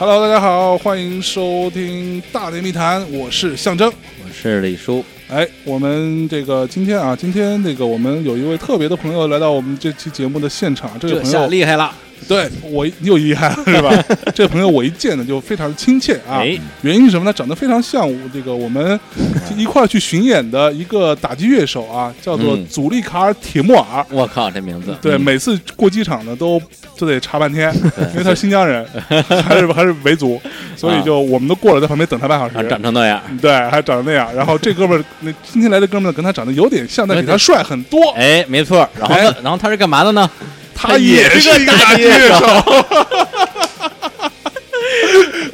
Hello，大家好，欢迎收听《大内密谈》，我是象征。我是李叔，哎，我们这个今天啊，今天这个我们有一位特别的朋友来到我们这期节目的现场，这个这下朋友厉害了，对我一又厉害了是吧？这个朋友我一见呢就非常亲切啊，哎，原因是什么呢？长得非常像我这个我们 一块儿去巡演的一个打击乐手啊，叫做嗯祖利卡尔·铁木尔。我靠，这名字，对，嗯每次过机场呢都都得查半天，因为他是新疆人，还是还是维族，所以就我们都过了，在旁边等他半小啊，时。长成那样，对，还长成那样。然后这哥们儿，那今天来的哥们儿呢跟他长得有点像，但比他帅很多。哎，没错。然后呢，然后他是干嘛的呢？他也是一个打击乐手。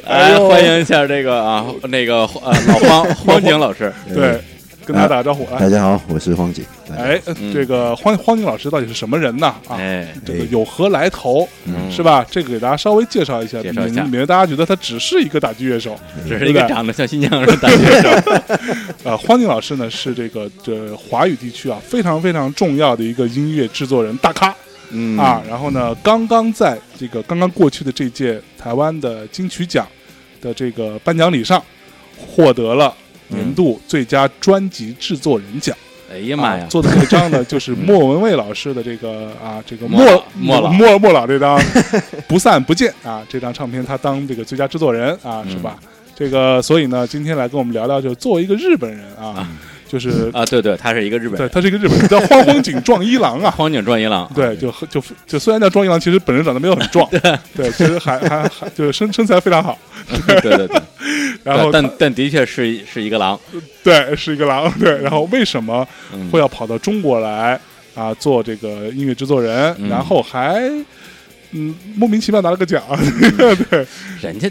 哎 哎，呦欢迎一下这个啊，那个呃老荒荒景老师，对，跟大家打个招呼啊。大家好，我是荒井。大家好哎，这个荒荒景老师到底是什么人呢？啊，哎，这个有何来头？嗯是吧？这个给大家稍微介绍一下，介绍一下免免得大家觉得他只是一个打击乐手。只是一个长得像新疆人的打击乐手，呃，荒景老师呢是这个这华语地区啊非常非常重要的一个音乐制作人大咖嗯啊。然后呢，刚刚在这个刚刚过去的这届台湾的金曲奖的这个颁奖礼上，获得了年度最佳专辑制作人奖。哎呀妈呀，啊做的这张呢，就是莫文蔚老师的这个 啊，这个莫莫莫老莫莫老这张 不散不见啊，这张唱片他当这个最佳制作人啊，嗯是吧？这个所以呢，今天来跟我们聊聊，就作为一个日本人啊，就是啊，对对，他是一个日本人。对，他是一个日本人，叫荒荒井壮一郎啊。荒井壮一郎，对，就就就虽然叫壮一郎，其实本人长得没有很壮，对，其实还还还就是身身材非常好，对对对，然后但但的确是是一个狼，对是一个狼，对，然后为什么嗯。会要跑到中国来啊做这个音乐制作人，嗯。然后还嗯莫名其妙拿了个奖，对，人家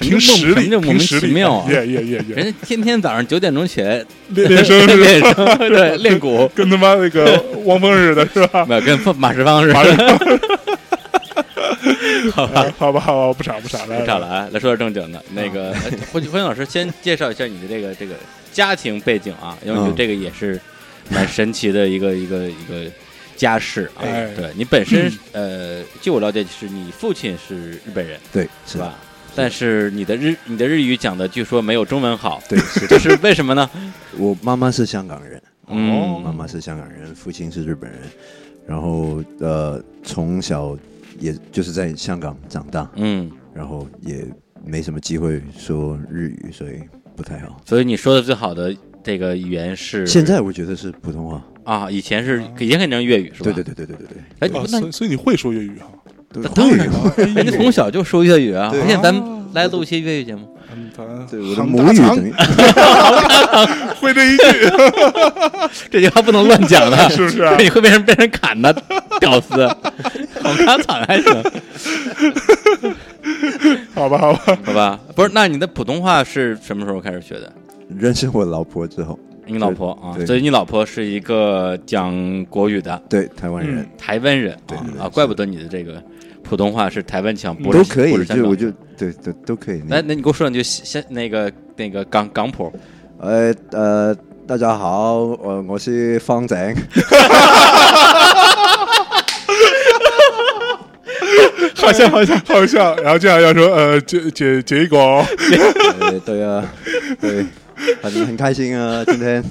凭什么实力，叫莫什么叫莫名凭实力，其妙啊？耶耶耶耶，人家天天早上九点钟起来练练声 练声，对，练鼓，跟他妈那个汪峰似的，是吧？没有跟马世芳似的。好吧，好吧，好吧，不傻不傻，了不吵了，啊！来说点正经的。那个哎霍霍老师先介绍一下你的这个这个家庭背景啊，因为我觉得嗯这个也是蛮神奇的一个一个一个家世啊。哎对你本身呃，据我了解，是你父亲是日本人对，是是吧？吧？但是你的日你的日语讲的据说没有中文好，对，是这是为什么呢？我妈妈是香港人，嗯妈妈是香港人，父亲是日本人，然后呃，从小也就是在香港长大，嗯，然后也没什么机会说日语，所以不太好。所以你说的最好的这个语言是现在我觉得是普通话。啊，以前是以前肯定是粤语是吧？对对对对对对对，哎，啊，那所以所以你会说粤语哈？对那当然人家从小就说粤语啊，对而且咱来录一期粤语节目。嗯，对我的母语等于 会这一句，这句话不能乱讲的，是不是啊你会被人被人砍的，屌丝。好看惨还行，好吧，好吧，好吧？不是，那你的普通话是什么时候开始学的？认识我老婆之后，你老婆啊，对所以你老婆是一个讲国语的对台湾人嗯台湾人啊，怪不得你的这个普通话是台湾腔，不是都可以，就我就对对都可以。来，那你给我说两句先那个那个港港普，呃呃，大家好，我我是方正。好像好像好像，然后这样要说呃结结结果，呃，对啊，对，很很开心啊，今天。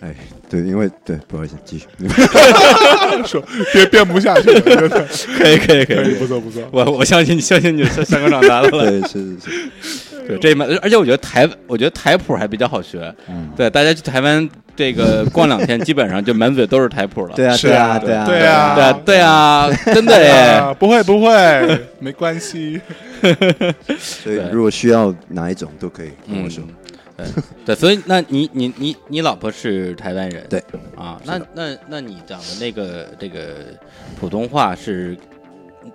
哎，对，因为对，不好意思，继续。说别编不下去了，可以可以可可以，不错不错，我我相信你，相信你香香港长大的 了。对，是是是，对，这门，而且我觉得台，我觉得台谱还比较好学。嗯，对，大家去台湾这个逛两天，基本上就满嘴都是台谱了。对啊，是啊对啊，对啊，对啊对啊，对啊，真的不会不会，没关系，所以如果需要哪一种都可以跟我嗯说。，对对，所以那你你你你老婆是台湾人，对啊，那那那你讲的那个这个普通话是，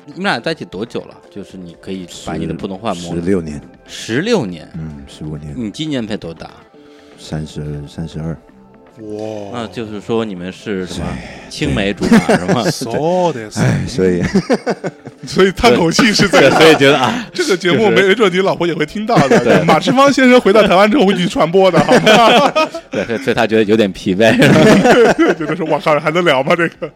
你们俩在一起多久了？就是你可以把你的普通话磨十六年，十六年，嗯，十五年，你今年才多大？三十三十二，哇，那就是说你们是什么青梅竹马 是吗哎，所以 所以叹口气是怎对，样？所以觉得啊，这个节目就是没准你老婆也会听到的。对马志芳先生回到台湾之后会去传播的，好吗？对，所以他觉得有点疲惫。觉得说，我靠，还能聊吗？这个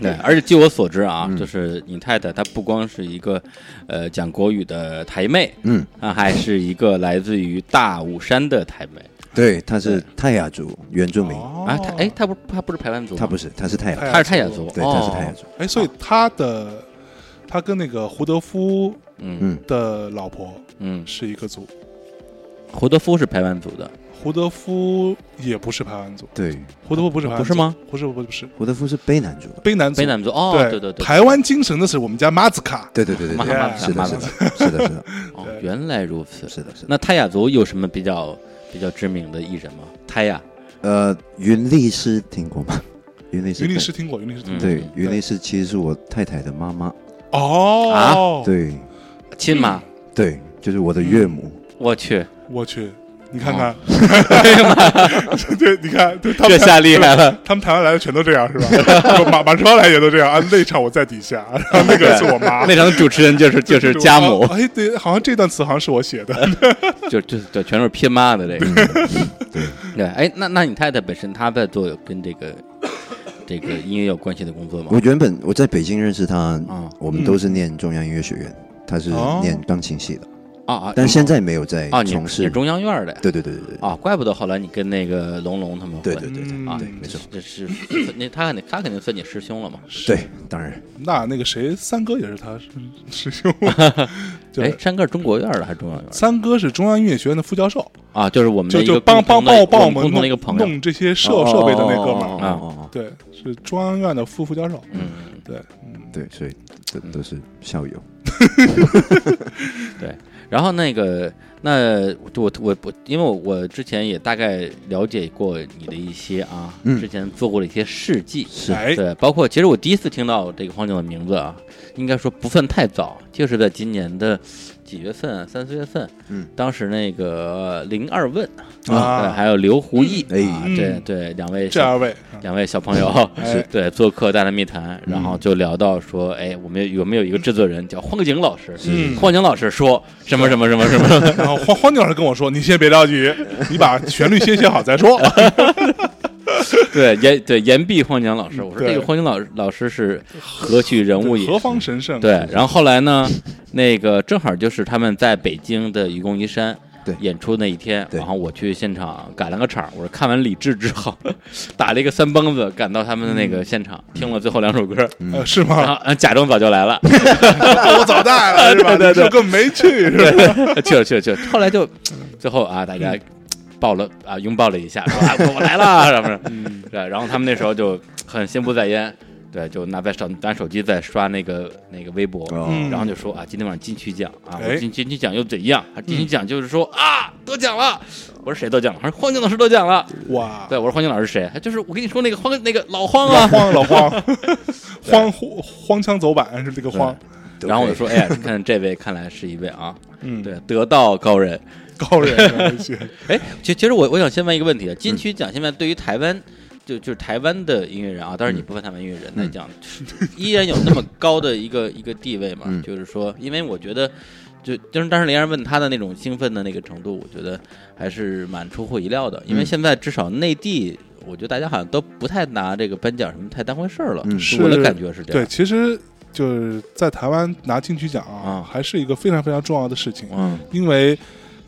对，而且据我所知啊，嗯就是你太太她不光是一个呃讲国语的台妹，嗯，她，还是一个来自于大武山的台妹对，他是泰雅族原住民，啊。他哎，他不他不是排湾族吗，他不是，他是泰雅族，她是泰雅族，对，他是泰雅哦。族，哎，所以他的他跟那个胡德夫嗯。嗯，的老婆嗯，是一个族，胡德夫是排湾族的，胡德夫也不是排湾族，对，胡德夫不是排，不是吗？不是，不是，不是。胡德夫是卑南族。的，卑南族，卑南族哦，对。对对对，台湾精神的是我们家马子卡，对对对对是的，是的，是的，哦，原来如此。是的，是的。那泰雅族有什么比较比较知名的艺人吗？他呀，呃，云丽师听过吗？云丽师，云丽师听过，云丽师听过，对，嗯云丽师其实是我太太的妈妈，哦，，啊对。亲妈，对，就是我的岳母，我去，我去，你看看，对，你看，对他们这下厉害了。他们台湾来的全都这样是吧？马马志芳来也都这样啊，那场我在底下，然后那个是我妈，那场的主持人就是 就是家母，哎，对，好像这段词好像是我写的，就就就全是偏妈的这个。对，对，哎，那那你太太本身她在做有跟这个这个音乐有关系的工作吗我？原本我在北京认识他，啊我们都是念中央音乐学院，他是哦念钢琴系的，啊啊！但现在没有在啊，从事是。中央院的？对对对对对，啊，怪不得后来你跟那个龙龙他们混对对对对嗯啊，对，没错，这是那他肯定他肯定算你师兄了嘛？对，当然那那个谁，三哥也是他师师兄，就哎，三哥是中国院的还是中央院三哥是中央音乐学院的副教授，啊？就是我们的就就帮帮帮我帮我们共同的一个弄朋友。弄这些设哦设备的那哥们哦儿，哦哦哦对，是中央院的副副教授，嗯，对，嗯，对，所以这都是校友。然后那个，那我我我，因为我我之前也大概了解过你的一些啊，嗯。之前做过的一些事迹，是。哎，对，包括其实我第一次听到这个黄景的名字啊，应该说不算太早，就是在今年的几月份，三四月份，嗯，当时那个林二问。啊。对，还有刘胡毅，哎。对对，两位这二位，两位小朋友 哎。对做客大内密谈，然后就聊到说，哎，我们有没有一个制作人叫荒井老师？嗯。荒井老师说什么什么什么什么，然后荒荒井老师跟我说：“你先别着急，你把旋律先写好再说。对言对言毕荒井老师，我说这个荒井老老师是何许人物也？何方神圣？对，然后后来呢，那个正好就是他们在北京的愚公移山。对演出那一天，然后我去现场赶了个场，我说看完李志之后，打了一个三蹦子，赶到他们的那个现场，听了最后两首歌，呃，是然吗？后呃贾政早就来了，我早带了是吧？对对对就根本没去是吧？去了去了去了，后来就最后啊，大家抱了啊拥抱了一下，说啊我我来了，然后他们那时候就很心不在焉，对，就拿在手拿手机在刷那个那个微博，然后就说啊，今天晚上金曲奖啊，哎我金金曲奖又怎样？啊，金曲奖就是说啊，得奖了。我说谁得奖了？他说荒井老师得奖了。哇，对，我说荒井老师是谁？他就是我跟你说那个荒那个老荒啊老啊。荒老荒，荒荒腔走板是这个荒，然后我就说，哎呀，看这位看来是一位啊，嗯，对，得道高人。高人行，哎，其其实我我想先问一个问题啊，金曲奖现在对于台湾，就就是台湾的音乐人啊，当然你不分台湾音乐人来讲，依然有那么高的一个 一个地位嘛？嗯就是说，因为我觉得，就就是当时林然问他的那种兴奋的那个程度，我觉得还是蛮出乎意料的，因为嗯现在至少内地。我觉得大家好像都不太拿这个颁奖什么太当回事儿了，我的感觉是这样对，其实就是在台湾拿金曲奖啊啊，还是一个非常非常重要的事情，嗯因为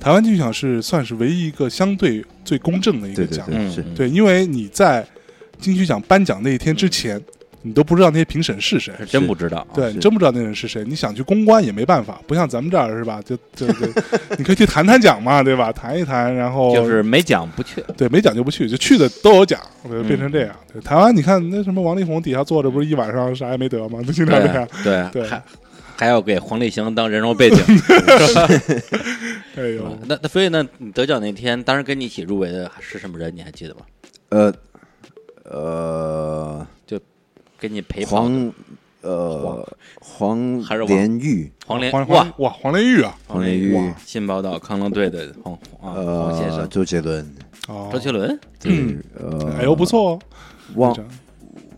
台湾金曲奖是算是唯一一个相对最公正的一个对对奖，对，因为你在金曲奖颁奖那一天之前，你都不知道那些评审是谁。是真不知道啊。对，是你真不知道那人是谁，你想去公关也没办法，不像咱们这儿是吧？就就就，你可以去谈谈奖嘛，对吧？谈一谈，然后就是没奖不去。对没奖就不去，就去的都有奖，对变嗯成这样。对，台湾你看那什么王力宏底下坐着，不是一晚上啥也没得吗？就经常这样。对对还还要给黄立行当人肉背景。哎呦，那那所以呢，你得奖那天，当时跟你一起入围的是什么人？你还记得吗？呃呃就给你陪跑的。黄呃黄。还是王？连玉。黄黄连哇。黄哇黄连玉啊。黄连玉。哇新宝岛康乐队的黄啊黄先呃生。周杰伦。哦，周杰伦？对嗯，呃，哎呦不错哦，王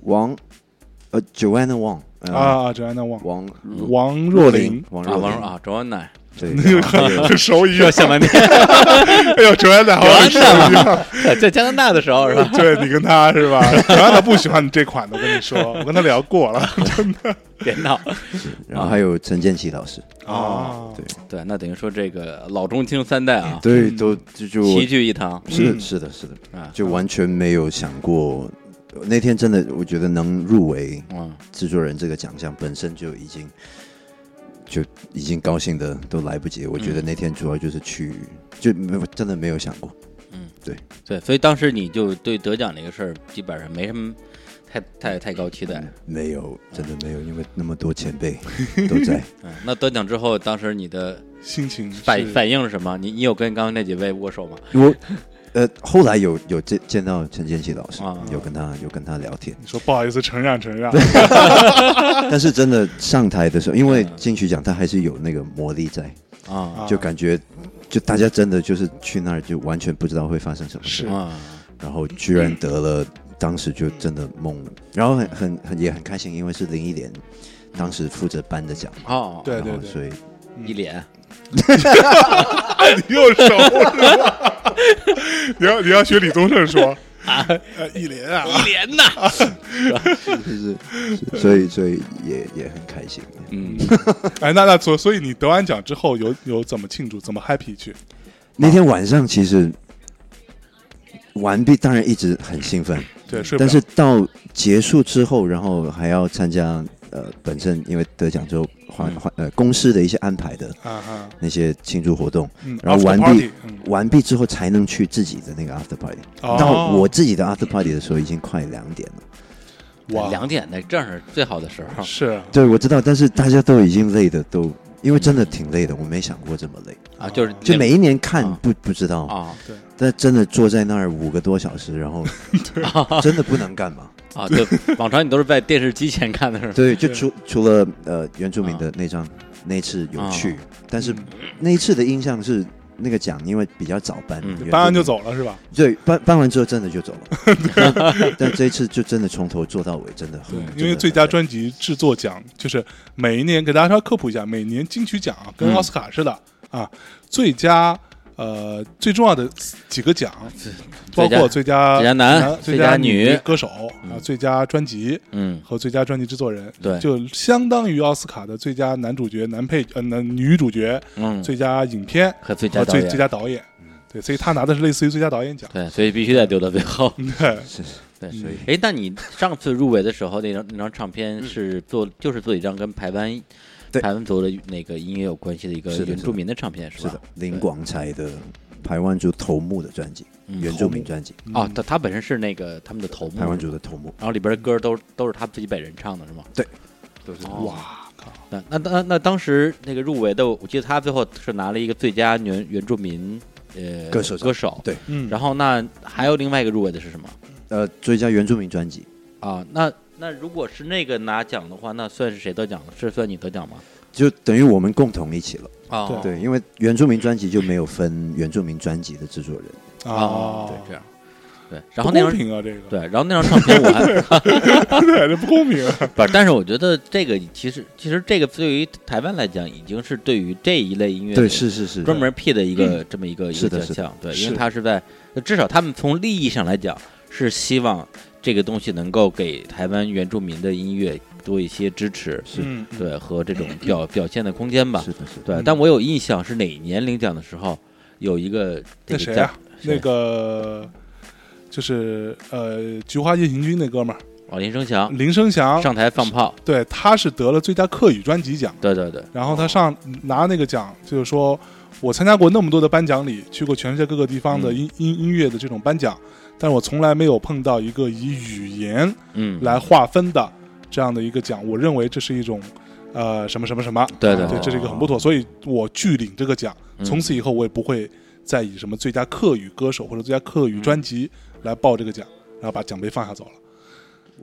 王呃 Joanna Wang 呃啊，这安娜旺，王王若琳，王啊，若琳。王啊，周安娜，对，然后还有手语这想半天，哎呦，周安娜好像手语啊，在加拿大的时候是吧？对你跟他是吧？周安娜不喜欢你这款的，我跟你说，我跟他聊过了真的。别闹。然后还有陈建奇老师，啊，对。对，那等于说这个老中青三代啊，对，都就就齐聚一堂。嗯是的，是的，是的，啊，就完全没有想过。那天真的，我觉得能入围嗯，制作人这个奖项本身就已经就已经高兴的都来不及。我觉得嗯那天主要就是去，就没有真的没有想过。嗯对对，所以当时你就对得奖这个事儿基本上没什么太太太高期待。没有，真的没有，因为那么多前辈都在。嗯，那得奖之后，当时你的心情反反应是什么？你你有跟刚刚那几位握手吗？我呃后来有有见见到陈建奇老师啊，有跟他有跟他聊天，你说不好意思，承让承让，但是真的上台的时候，因为嗯。金曲奖它还是有那个魔力在，啊。啊就感觉就大家真的就是去那儿就完全不知道会发生什么事。是，啊，然后居然得了，当时就真的懵了，然后很很很也很开心，因为是林忆莲当时负责颁的奖，哦，对对对，然后所以一脸。你又熟是吧？你要你要学李宗盛说。啊，呃，一连啊，一连呐，就是是。所以所以也也很开心。嗯，哎，那那所所以你得完奖之后有有怎么庆祝，怎么 happy 去？那天晚上其实完毕，当然一直很兴奋，对，睡不但是到结束之后，然后还要参加呃本身因为得奖之后换嗯换呃公司的一些安排的那些庆祝活动，嗯，然后完毕嗯，完毕之后才能去自己的那个 after party。哦到我自己的 after party 的时候已经快两点了。哇，两点那正是最好的时候。是啊对，我知道，但是大家都已经累的都，因为真的挺累的，我没想过这么累。啊，就是就每一年看啊不不知道，啊对但真的坐在那儿五个多小时，然后 真的不能干嘛。啊，对，往常你都是在电视机前看的是吧？对，就除除了呃原住民的那张那一次有趣，但是那一次的印象是那个奖因为比较早颁，嗯原住民颁完就，走了是吧？对，颁颁完之后真的就走了。但这一次就真的从头做到尾，真的很，因为最佳专辑制作奖就是每一年给大家稍微科普一下，每年金曲奖啊跟嗯奥斯卡似的啊，最佳呃最重要的几个奖，包括最佳最佳男最最佳女女歌手啊，最佳专辑嗯，和最佳专辑制作人，对。就相当于奥斯卡的最佳男主角、男配呃男女主角、嗯，最佳影片和最佳最最，佳导演。对，所以他拿的是类似于最佳导演奖。对，所以必须得留到最后。对，是对，所以哎，那你上次入围的时候，那张那张唱片是做，就是做一张跟台湾对台湾族的那个音乐有关系的一个原住民的唱片，是吧？是的？，林广才的台湾族头目的专辑，嗯原住民专辑，哦，他他本身是那个他们的头目，台湾族的头目，然后里边的歌都都是他自己本人唱的，是吗？对。都是哦。哇靠，那那那那当时那个入围的，我记得他最后是拿了一个最佳原原住民呃歌手奖。歌手，对。嗯，然后那还有另外一个入围的是什么？呃最佳原住民专辑，啊？那那如果是那个拿奖的话，那算是谁得奖了？是算你得奖吗？就等于我们共同一起了。哦。对，因为原住民专辑就没有分原住民专辑的制作人，哦，对，这样，对，然后那张不公平啊，这个，对，然后那张唱片我还 对，这不公平啊。不，但是我觉得这个其实其实这个对于台湾来讲，已经是对于这一类音乐对，是是是，专门辟的一个这么一个一个奖项，对，因为他是在至少他们从利益上来讲是希望这个东西能够给台湾原住民的音乐多一些支持，是。嗯，对和这种表 表现的空间吧。是，的是的，对。嗯但我有印象是哪年领奖的时候有一个这个奖那谁啊？那个就是呃《菊花夜行军》那哥们儿。哦林生祥。林生祥，上台放炮，对，他是得了最佳客语专辑奖。对对对，然后他上拿那个奖，就是说我参加过那么多的颁奖礼，去过全世界各个地方的嗯。音音音乐的这种颁奖，但是我从来没有碰到一个以语言嗯，来划分的这样的一个奖。我认为这是一种呃什么什么什么，啊对，对对对这是一个很不妥，所以我拒领这个奖。嗯从此以后，我也不会再以什么最佳客语歌手或者最佳客语专辑来报这个奖，然后把奖杯放下走了。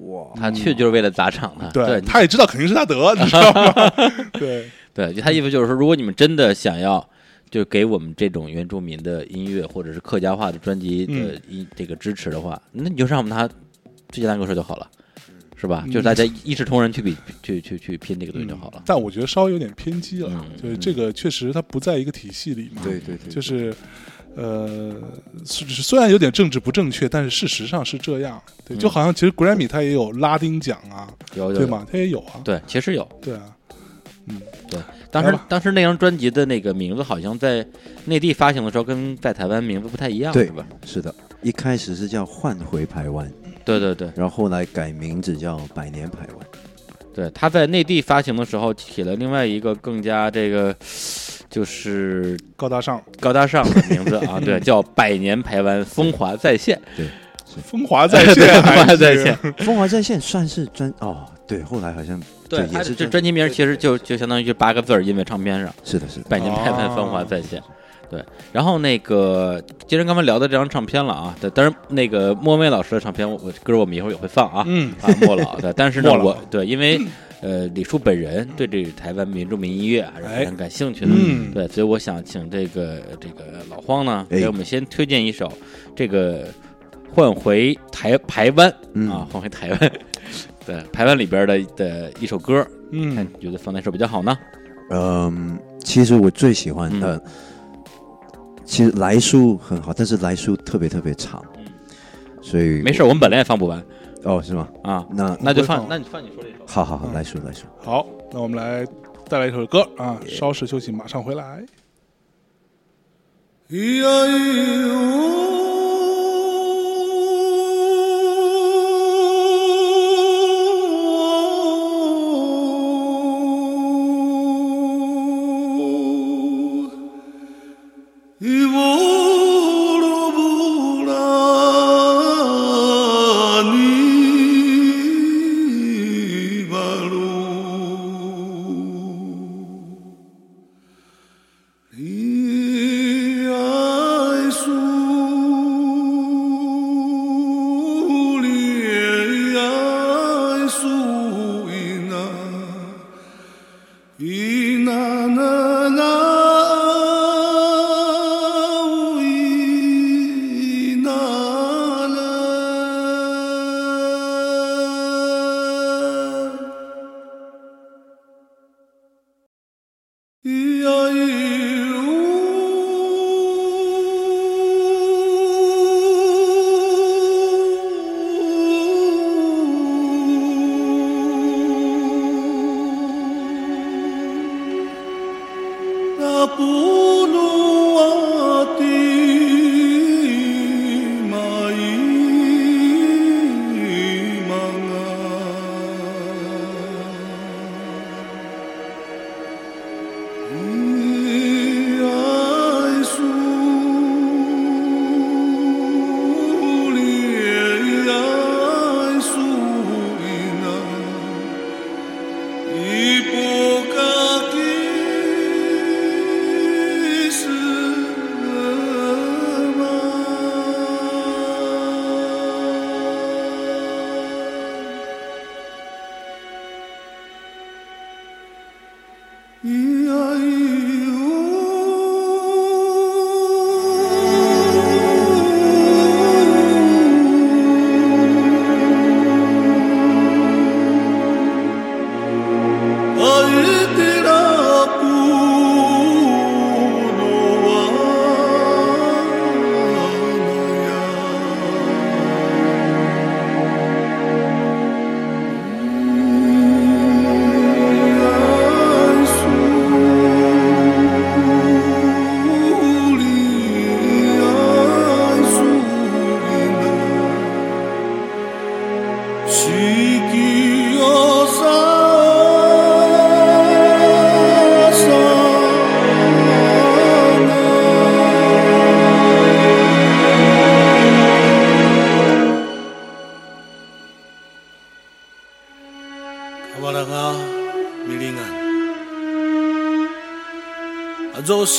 哇，他去就是为了砸场的，对，他也知道肯定是他得，你知道吗？对，对，就他意思就是说，如果你们真的想要就给我们这种原住民的音乐或者是客家话的专辑的音这个支持的话，那你就让我们拿最佳男歌手就好了，是吧？嗯就是大家一视同仁去比去去去拼这个东西就好了。但我觉得稍微有点偏激了，嗯就是这个确实它不在一个体系里嘛。对对对，就是呃，虽然有点政治不正确，但是事实上是这样。对，嗯就好像其实 Grammy 它也有拉丁奖啊，有有有对吗？它也有啊。对，其实有。对啊，嗯，当时当时那张专辑的那个名字好像在内地发行的时候跟在台湾名字不太一样，对吧？是的，一开始是叫换回台湾，对对对。然后后来改名字叫百年台湾。对，他在内地发行的时候起了另外一个更加这个就是高大上，高大上的名字啊，对，叫百年台湾风华再现，对风华在对线，风华再现。风华在线算是专哦，对，后来好像对，也是他这专辑名其实就就相当于就八个字儿，印在唱片上，是的，是的，百年台湾风华再现。对，然后那个，既然刚才聊到这张唱片了啊，对，当然那个莫文蔚老师的唱片，我我歌我们一会儿也会放啊，嗯，啊，莫老的，但是呢，我对，因为呃，李叔本人对这个台湾民族民音乐还是非常感兴趣的，嗯对，所以我想请这个这个老荒呢，哎给我们先推荐一首这个换回台台湾嗯啊，换回台湾，对，排湾里边的的一首歌，看嗯你觉得放哪首比较好呢？嗯，其实我最喜欢嗯呃，其实来书很好，但是来书特别特别长，嗯所以没事，我们本来也放不完哦，是吗？啊，那那就放，那你放你说这首。好好好，嗯来书来书。好，那我们来带来一首歌啊，稍事休息，马上回来。咿呀咿哟，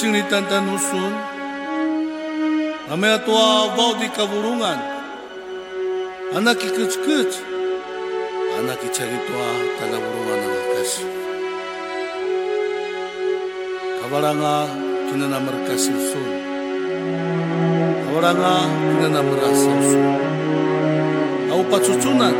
sing di tanda nusun, ame atua bau di kaburungan, anak ikut-ikut, anak icari tua tangga burungan anak kasih. Kabaranga kina na merkasih husun, kabaranga kina na merasa aku Au pacucunan,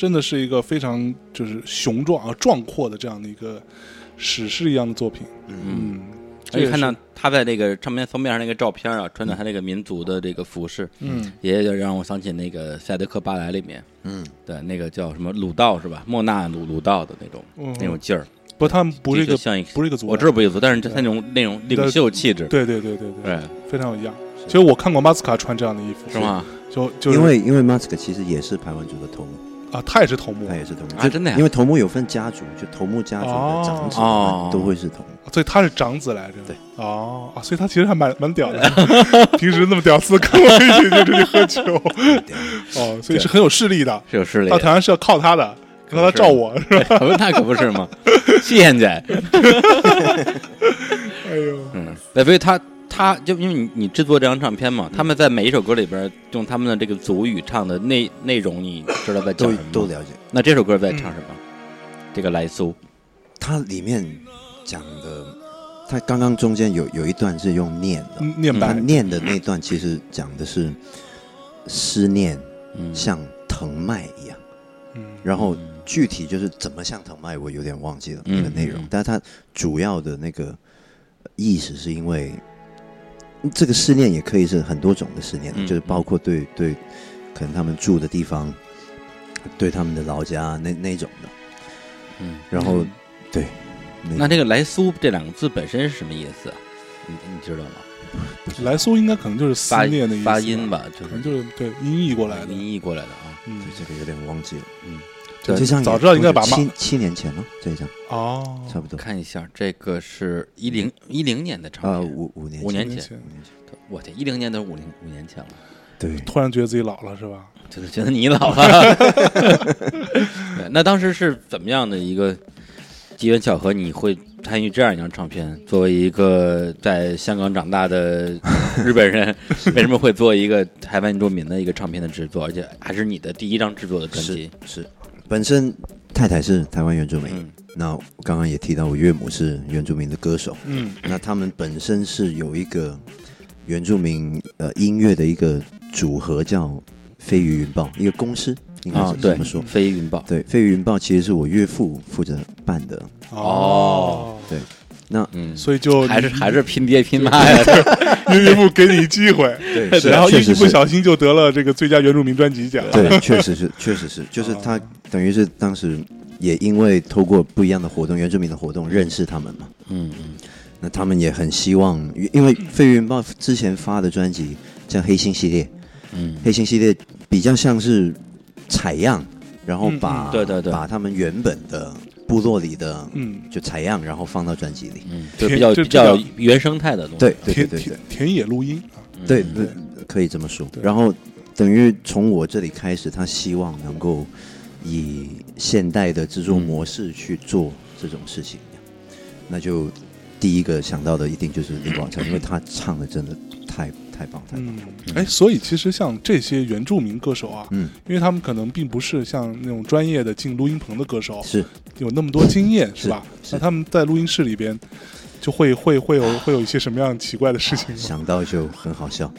真的是一个非常就是雄壮啊、壮阔的这样的一个史诗一样的作品。嗯，而且看到他在那个唱片封面上那个照片啊，穿着他那个民族的这个服饰，嗯也让我想起那个《赛德克巴莱》里面，嗯，对，那个叫什么鲁道是吧？莫纳鲁鲁道的那种、嗯那种劲儿，不，他们不是一个像一个不是一个族，我知道不是一个族，但是他那种那种领袖气质，对对对对对，对，非常有样。其实我看过马斯卡穿这样的衣服，是？吗？就就是因为因为马斯卡其实也是排湾族的头目，啊，他也是头目他，也是头目就啊真的呀因为头目有份家族，就头目家族的长子哦都会是头目。所以他是长子来着。对，哦啊，所以他其实还蛮蛮屌的。平时那么屌丝，跟我一起就出去喝酒，哦，所以是很有势力的。是有势力到台湾是要靠他的，靠他罩我是吧？的，那可不是吗？现在，哎呦，嗯，对，所以他他就因为你你制作这张唱片嘛，他们在每一首歌里边用他们的这个族语唱的内内容，你知道在讲都什么吗？都了解。那这首歌在唱什么？这个来苏，它里面讲的，它刚刚中间有有一段是用念的，他念白，念的那段其实讲的是思念嗯，像藤蔓一样，嗯。然后具体就是怎么像藤蔓，我有点忘记了嗯那个内容。嗯，但是它主要的那个意思是因为这个思念也可以是很多种的思念，嗯就是包括对对，可能他们住的地方，对他们的老家那那种的，嗯，然后嗯对，那这个来苏这两个字本身是什么意思啊？你你知道吗？来苏应该可能就是思念的意思，发音，吧，就可能是就是对音译过来的。音译过来的啊。嗯对，这个有点忘记了。嗯，对这张也早知道应该把七七年前了，这一张哦，差不多。看一下，这个是一零一零年的唱啊，片，五五年五年前。五年前。我天，一零年都五零五年前了，对，突然觉得自己老了是吧？就是觉得你老了。对，那当时是怎么样的一个机缘巧合，你会参与这样一张唱片？作为一个在香港长大的日本人，为什么会做一个台湾原住民的一个唱片的制作，而且还是你的第一张制作的专是辑？是，本身太太是台湾原住民，嗯。那我刚刚也提到我岳母是原住民的歌手，嗯。那他们本身是有一个原住民呃音乐的一个组合叫飞鱼云豹，一个公司应该是这么说。，飞云豹，对，飞鱼云豹其实是我岳父负责办的，哦，对，那嗯，所以就还是还是拼爹拼妈呀，岳岳父给你机会，对然后一不小心就得了这个最佳原住民专辑奖。对，确实是，确实是，就是他哦等于是当时也因为透过不一样的活动，原住民的活动认识他们嘛。嗯嗯那他们也很希望，因为飞云豹之前发的专辑叫《黑星系列》，嗯黑星系列比较像是采样，然后嗯把、嗯对对对把他们原本的部落里的嗯，就采样，然后放到专辑里。嗯，就比较这比较原生态的东西，对对对田对对田田野录音对对，可以这么说。然后等于从我这里开始，他希望能够以现代的制作模式去做这种事情，那就第一个想到的一定就是李广成，因为他唱的真的太太棒太棒。嗯，哎，所以其实像这些原住民歌手啊，嗯，因为他们可能并不是像那种专业的进录音棚的歌手，是有那么多经验，是吧？是那他们在录音室里边就会会会有会有一些什么样奇怪的事情吗？想到就很好笑。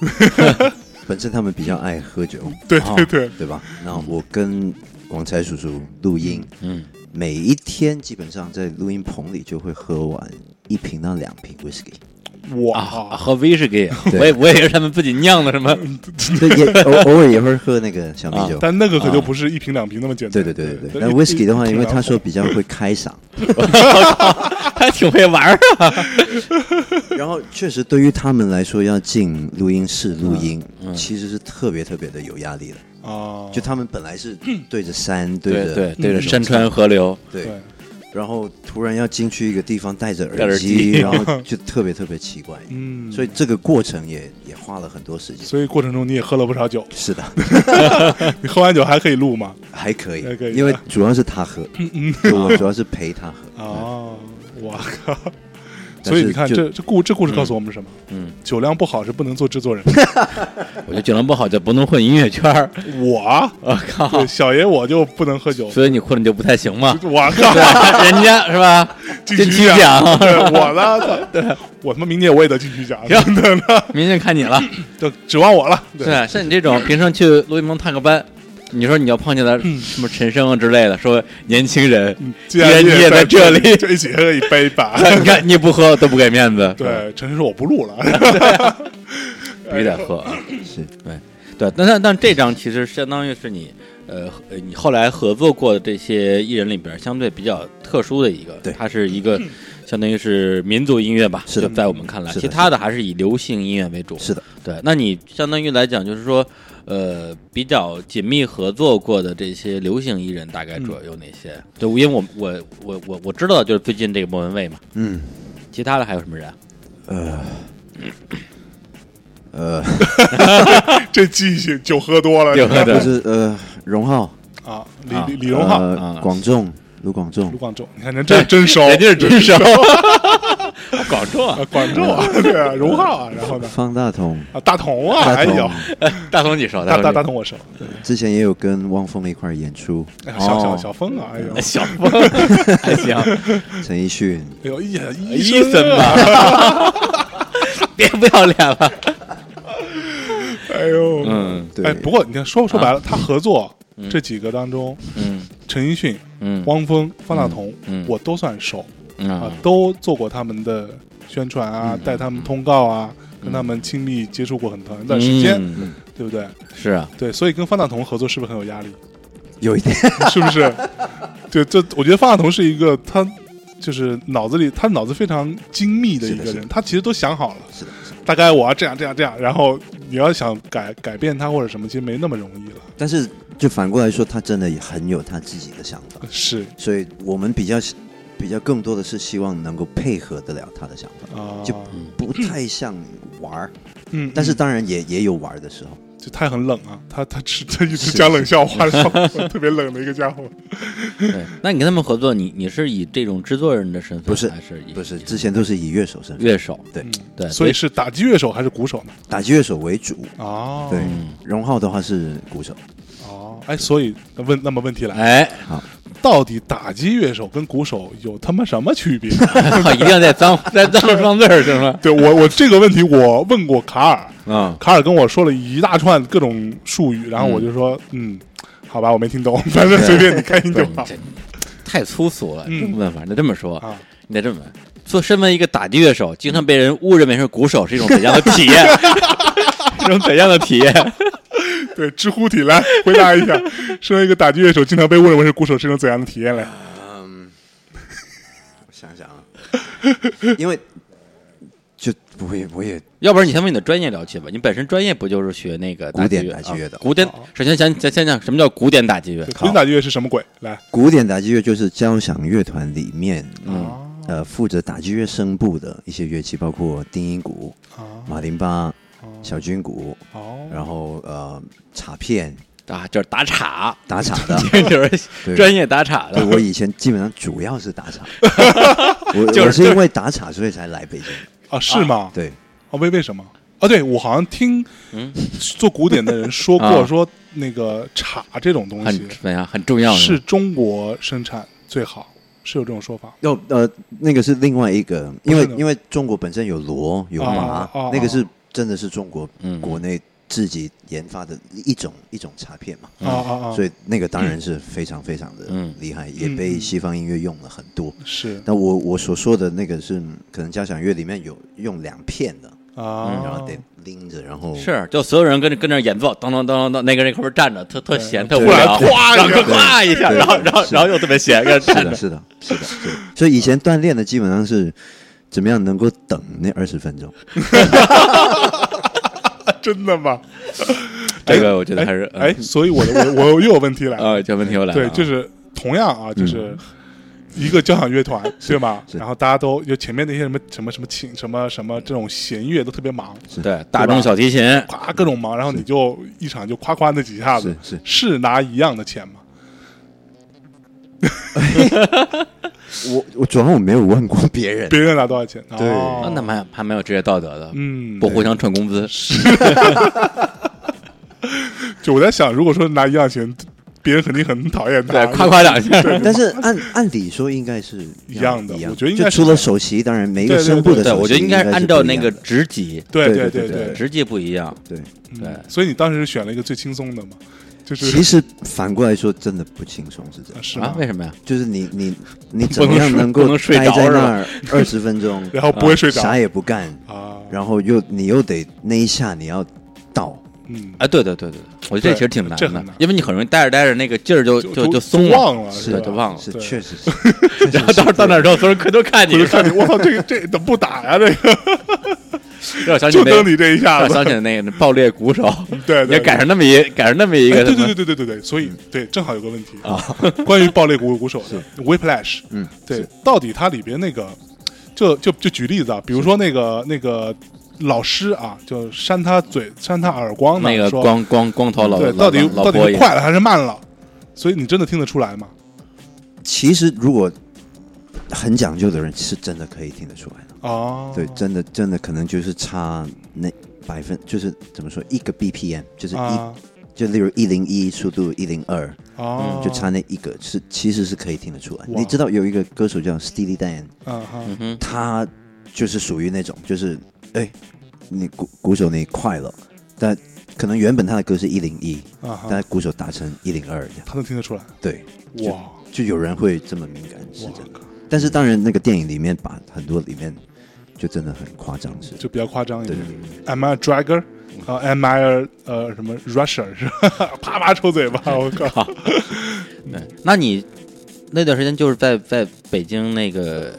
本身他们比较爱喝酒，对对对，对吧？那我跟广才叔叔录音，嗯每一天基本上在录音棚里就会喝完一瓶到两瓶 whisky。哇，啊，喝威士忌，我也我也是他们自己酿的什么，也偶偶尔也会喝那个小米酒。但那个可就不是一瓶两瓶那么简单。对对对对对。那一 whisky 的话，因为他说比较会开嗓，还挺会玩儿啊。然后确实对于他们来说，要进录音室录音，嗯其实是特别特别的有压力的。哦，就他们本来是 对着山，对着对对着山川河流，对对，然后突然要进去一个地方戴着耳耳机，然后就特别特别奇怪。嗯，所以这个过程也也花了很多时间。所以过程中你也喝了不少酒，是的，你喝完酒还可以录吗？还可以还可以，因为主要是他喝，就我主要是陪他喝。哦，我靠！所以你看，这这故这故事告诉我们什么？嗯，酒量不好是不能做制作人。我觉得酒量不好就不能混音乐圈儿。我，我靠对，小爷我就不能喝酒。所以你混的就不太行嘛。我靠！对，人家是吧？金金曲奖，奖，对我呢？对我他妈明年我也得金曲奖，行真的呢，明年看你了。就指望我了。对，对，像你这种平常去录音棚探个班，你说你要碰见了什么陈升啊之类的，说年轻人，嗯既然你也在在这里就一起喝一杯吧。你看你不喝都不给面子，对，陈升说我不录了。必须得喝啊。是对对，但但但这张其实相当于是你呃呃你后来合作过的这些艺人里边相对比较特殊的一个，对它是一个相当于是民族音乐吧，是的。就在我们看来，其他的还是以流行音乐为主。是的，对，那你相当于来讲就是说。呃，比较紧密合作过的这些流行艺人，大概主要有哪些？对，因为我我我我我知道，就是最近这个莫文蔚嘛，嗯，其他的还有什么人？啊？呃，呃，这记性酒喝多了，酒喝多就。是呃，荣浩，啊，李啊李李荣浩、啊。呃，广仲，卢广仲。卢，广仲，你看人真真熟，人家是真熟，广州啊。啊，，广州啊，对啊，荣浩啊，然后呢，方大同，啊，大同啊，哎大同。呦，，大同你熟，大大大同我熟，之前也有跟汪峰一块儿演出，小小哦。小峰啊，哎呦，小峰。还行，陈奕迅，哎呦，医医医生吧，别不要脸了。哎呦，嗯对，哎，不过你看，说说白了，他合作这几个当中，嗯。陈奕迅、嗯。汪峰、方大同嗯，我都算熟啊。啊，都做过他们的宣传啊嗯，带他们通告啊，跟他们亲密接触过很长一段时间，嗯。对不对？是啊，对，所以跟方大同合作是不是很有压力？有一点，是不是？对，这我觉得方大同是一个他就是脑子里他脑子非常精密的一个人，他其实都想好了，是的。大概我要这样这样这样，然后你要想改改变他或者什么，其实没那么容易了。但是就反过来说，他真的也很有他自己的想法，是。所以我们比较比较更多的是希望能够配合得了他的想法，啊，就不太像玩儿，嗯，但是嗯当然也也有玩儿的时候。就他很冷啊，他他吃他一直讲冷笑话，然后 特别冷的一个家伙。对。那你跟他们合作，你你是以这种制作人的身份，不是还是以不是，之前都是以乐手身份，乐手？对嗯，对，所以是打击乐手还是鼓手呢？打击乐手为主。哦，对嗯，荣浩的话是鼓手，哦，哎，所以那问那么问题来，哎，到底打击乐手跟鼓手有他妈什么区别？一定要带脏 带脏双字儿是吗？对我我这个问题我问过卡尔，嗯，卡尔跟我说了一大串各种术语，然后我就说，嗯，好吧，我没听懂，反正随便你开心就好太粗俗了，嗯问法，你得这么说，啊。你得这么问。做身为一个打击乐手，经常被人误认为是鼓手，是一种怎样的体验？一种怎样的体验？对，知乎体来回答一下，身为一个打击乐手，经常被误认为是鼓手，是一种怎样的体验嘞？嗯，我想想啊，因为就不会我也要不然你先问你的专业聊起吧。你本身专业不就是学那个古典打击乐的啊古典，首先先先先讲什么叫古典打击乐，？古典打击乐是什么鬼？来，古典打击乐就是交响乐团里面，嗯呃，负责打击乐声部的一些乐器，包括定音鼓、啊，马林巴、小军鼓，哦，然后呃镲片、啊，就是打岔，打镲的。这 就是专业打岔的。对我以前基本上主要是打镲，我就是我是因为打镲所以才来北京。啊，是吗？对，啊，为为什么？啊，对我好像听嗯做古典的人说过，啊说那个镲这种东很西怎样很重要是中国生产最好，是有这种说法。要呃那个是另外一个，因为因为中国本身有锣有马那个是真的是中国嗯。国内自己研发的一种一种插片嘛，啊啊啊！所以那个当然是非常非常的嗯。厉害，也被西方音乐用了很多。是。那我我所说的那个是可能交响乐里面有用两片的，啊，然后得拎着，然后是，就所有人跟着跟着演奏，当当当当当，那个人后边站着，特特闲，特无聊，咵然后一下咵一下，然后然后然后又特别闲。是的，是的，是的。所以以前锻炼的基本上是怎么样能够等那二十分钟。真的吗？这个我觉得还是哎，所以我的我我又有问题了。啊，这问题又来了。对，啊，就是同样啊，就是一个交响乐团，对吗？然后大家都就前面那些什么什么什么琴什么什么这种弦乐都特别忙，对大众小提琴，夸各种忙，然后你就一场就夸夸那几下子。是，是，是拿一样的钱吗？我我主要我没有问过别人，别人拿多少钱？对那蛮还没有职业道德的，嗯，不互相串工资，就我在想，如果说拿一样钱，别人肯定很讨厌他，对，夸夸两下。但是按按理说应该是一样的样我觉得应该除了首席，当然每一个声部的首席我觉得应该按照那个职级，对对对职级不一样。对。对嗯所以你当时选了一个最轻松的嘛，就是其实反过来说，真的不轻松，是这样。是吗？？啊为什么呀？就是你你你怎么样能够睡待在那儿 二十分钟 然后不会睡着啥也不干，啊，然后又你又得那一下你要到，嗯，啊，对对对对，我觉得这其实挺难的难，因为你很容易待着待着那个劲儿就就就松了，忘了，是吧就忘了是确实是。然后到时候到那儿之后，所有人可都看你就，看你，我操，这个这怎么不打呀？这个 让我想起那个，就等你这一下子。让我，想起那个爆裂鼓手，对对，也赶上那么一赶上那么一哎对个对对对对对对，所以对，正好有个问题啊，关于爆裂鼓鼓手的 Whiplash，嗯，对，到底它里边那个，就就就举例子啊，比如说那个那个老师啊，就扇他嘴扇他耳光的，那个光光光头老对，老到底到底是快了还是慢了？所以你真的听得出来吗？其实如果很讲究的人，是真的可以听得出来的。哦，对，真的真的可能就是差那百分，就是怎么说一个 BPM，就是一、啊。就例如一零一速度一零二，哦，就差那一个是其实是可以听得出来。你知道有一个歌手叫 Steely Dan，嗯他就是属于那种就是哎，你鼓鼓手你快了，但可能原本他的歌是一零一，但鼓手打成一零二。他能听得出来，对，哇，就有人会这么敏感，是哇这样。但是当然，那个电影里面把很多里面就真的很夸张，是就比较夸张一点。Am I a dragger？啊，Am I a 呃什么 Russia？是吧？啪啪抽嘴巴，我靠！对，那你那段时间就是在在北京那个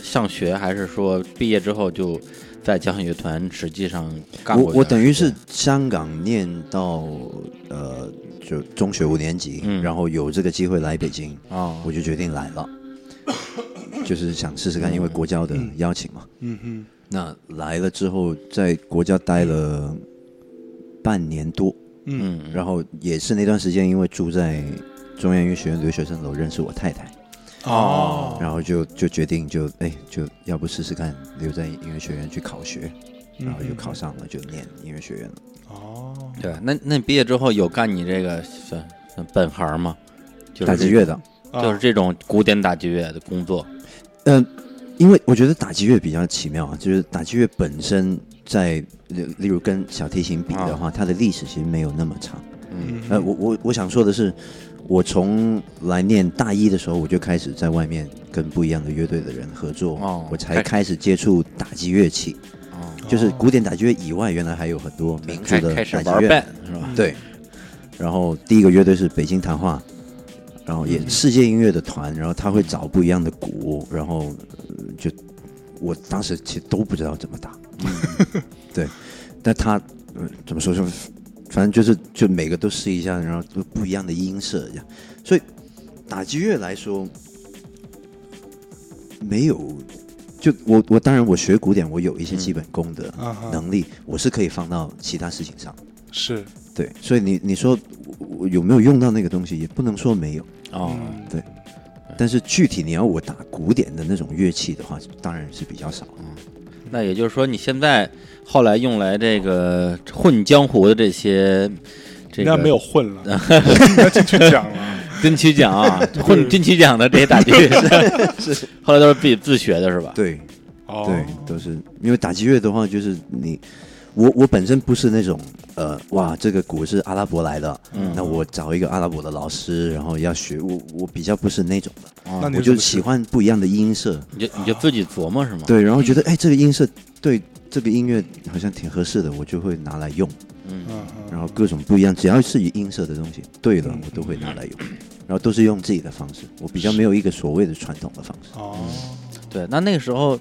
上学，还是说毕业之后就在交响乐团实际上干我等于是香港念到呃就中学五年级，嗯然后有这个机会来北京，哦我就决定来了，就是想试试看，因为国交的邀请嘛。嗯哼，那来了之后，在国家待了半年多，嗯。嗯，然后也是那段时间，因为住在中央音乐学院留学生楼，认识我太太，哦，然后就就决定就哎就要不试试看，留在音乐学院去考学，然后就考上了，就念音乐学院。了。哦，对，那那你毕业之后有干你这个算算本行吗？就打击乐的，啊就是这种古典打击乐的工作。嗯、因为我觉得打击乐比较奇妙啊，就是打击乐本身在例例如跟小提琴比的话，它的历史其实没有那么长。嗯呃，我我我想说的是，我从来念大一的时候，我就开始在外面跟不一样的乐队的人合作，哦我才开始接触打击乐器，哦，就是古典打击乐以外，原来还有很多民族的打击乐是吧？对，然后第一个乐队是北京谈话，然后嗯。也世界音乐的团，然后他会找不一样的鼓，然后、呃就我当时其实都不知道怎么打，嗯对，但他、呃、怎么说就反正就是就每个都试一下，然后都不一样的音色这样，所以打击乐来说没有。就我我当然我学古典，我有一些基本功的能力，我是可以放到其他事情上。是，对，所以你你说我我有没有用到那个东西，也不能说没有。哦，嗯对。但是具体你要我打古典的那种乐器的话，当然是比较少。那也就是说，你现在后来用来这个混江湖的这些，这个应该没有混了，应该进去讲了。金曲奖啊，混金曲奖的这些打击乐 是，后来都是自己自学的是吧？对。哦，对，都是。因为打击乐的话，就是你我我本身不是那种呃，哇，这个鼓是阿拉伯来的，嗯。那我找一个阿拉伯的老师，然后要学，我我比较不是那种的，哦我就喜欢不一样的音色，你就你就自己琢磨是吗？，对，然后觉得哎，这个音色对这个音乐好像挺合适的，我就会拿来用，嗯嗯。然后各种不一样，只要是以音色的东西，对的嗯，我都会拿来用，然后都是用自己的方式，我比较没有一个所谓的传统的方式。哦，对，那那个时候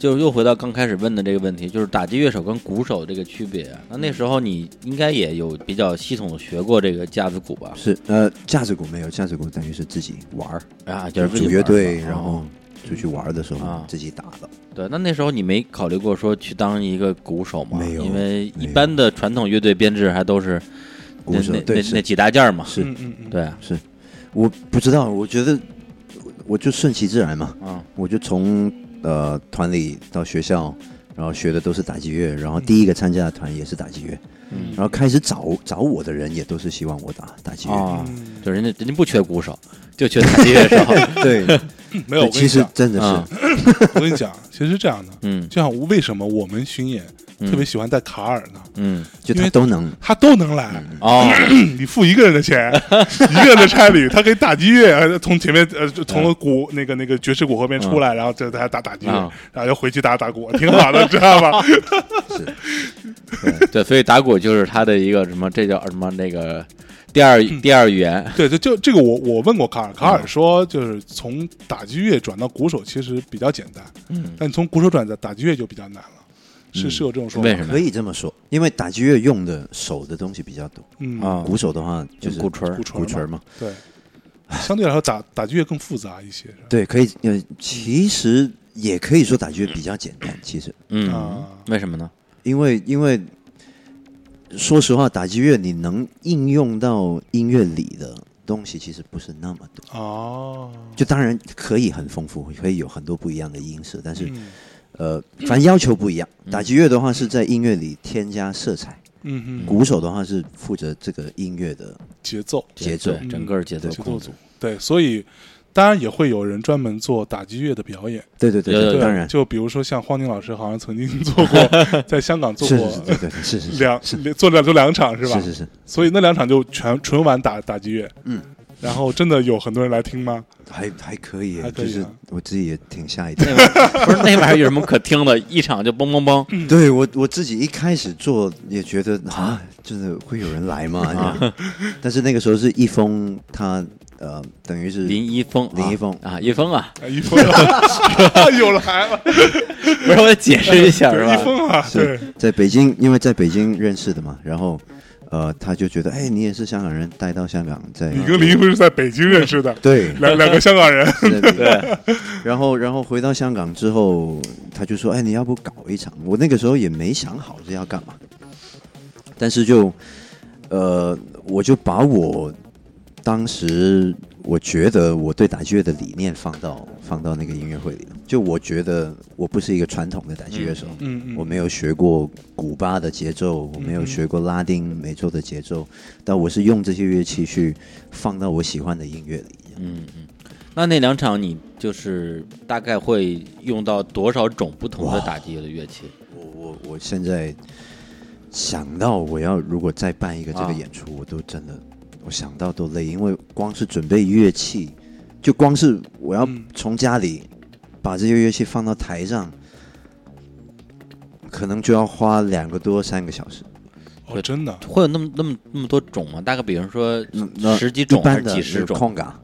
就又回到刚开始问的这个问题，就是打击乐手跟鼓手这个区别啊。那那时候你应该也有比较系统的学过这个架子鼓吧？是呃，架子鼓没有，架子鼓等于是自己玩儿，啊，就是组乐队，然后哦出去玩儿的时候啊自己打的。对，那那时候你没考虑过说去当一个鼓手吗？没有因为一般的传统乐队编制还都是鼓手那是那那几大件儿嘛。是嗯嗯嗯，对啊，我不知道，我觉得我我就顺其自然嘛，啊，我就从呃团里到学校，然后学的都是打击乐，然后第一个参加的团也是打击乐，嗯。然后开始找找我的人也都是希望我打打击乐。就人家人家不缺鼓手，就缺打击乐手。对，没有，其实，真的啊是，我跟你讲，其实是这样的，嗯。就像为什么我们巡演嗯特别喜欢带卡尔呢？嗯就因为他都能。他都能来，哦，你付一个人的钱，一个人的差旅，他可以打击乐，呃从前面呃从鼓那个那个爵士鼓后面出来，然后这他打打击乐啊，然后又回去打打鼓，挺好的，知道吧？对，所以打鼓就是他的一个什么，这叫什么那个第二第二语言。对，就就这个我我问过卡尔，卡尔说就是从打击乐转到鼓手其实比较简单，嗯，但你从鼓手转到打击乐就比较难了，是是有这种说法，为什么？可以这么说，因为打击乐用的手的东西比较多，嗯。啊。鼓手的话就是鼓槌儿。鼓槌儿鼓槌嘛。对，相对来说打打击乐更复杂一些，对，可以呃，其实也可以说打击乐比较简单，其实。嗯啊，为什么呢？因为因为说实话，打击乐你能应用到音乐里的东西其实不是那么多。哦，就当然可以很丰富，可以有很多不一样的音色，但是、嗯呃，反正要求不一样。打击乐的话是在音乐里添加色彩，嗯嗯，鼓手的话是负责这个音乐的节奏。节奏。整个节奏控制。节奏组。对，所以当然也会有人专门做打击乐的表演，对对对当然。就比如说像荒宁老师，好像曾经做过，在香港做过对对对是是是。两做两做两场是吧？是是是，所以那两场就全纯玩打打击乐，嗯，然后真的有很多人来听吗？还还可以耶，就是还可以啊我自己也挺吓一 跳。不是那玩意儿有什么可听的？一场就嘣嘣嘣，对我我自己一开始做也觉得啊，真的会有人来吗？但是那个时候是易峰他呃，等于是林一峰，林一峰啊，一峰啊，啊一峰啊又来了，不是我得解释一下是一吧？峰啊，对是，在北京，因为在北京认识的嘛，然后呃，他就觉得，哎，你也是香港人，带到香港，在你跟林一峰是在北京认识的，对。两两个香港人，对，然后然后回到香港之后，他就说，哎，你要不搞一场？我那个时候也没想好是要干嘛，但是就呃，我就把我当时我觉得我对打击乐的理念放到放到那个音乐会里了。就我觉得我不是一个传统的打击乐手，嗯嗯，我没有学过古巴的节奏，我没有学过拉丁美洲的节奏，但我是用这些乐器去放到我喜欢的音乐里。嗯嗯。那那两场你就是大概会用到多少种不同的打击乐的乐器？我我我现在想到我要如果再办一个这啊个演出，我都真的我想到都累，因为光是准备乐器，就光是我要嗯。从家里把这些乐器放到台上，可能就要花两个多三个小时。哦，真的，会有那么那么那么多种吗？大概比如说十几种还是一般几十种？空嘎，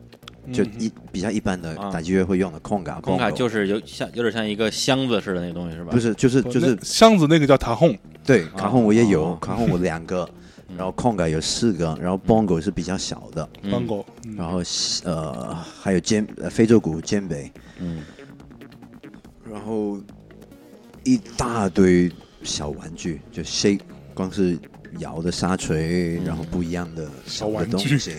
就嗯。一比较一般的啊。打击乐会用的空嘎，空卡 bongo 就是有像有点像一个箱子似的那个东西是吧？不是就是就是箱子那个叫塔轰，对，卡轰我也有，哦。卡轰我两个，然后空感有四个，然后 bongo 是比较小的，，bongo，然后呃还有肩呃非洲鼓肩北，嗯。然后一大堆小玩具，就 shake 光是摇的沙锤，然后不一样的小的玩具。东西，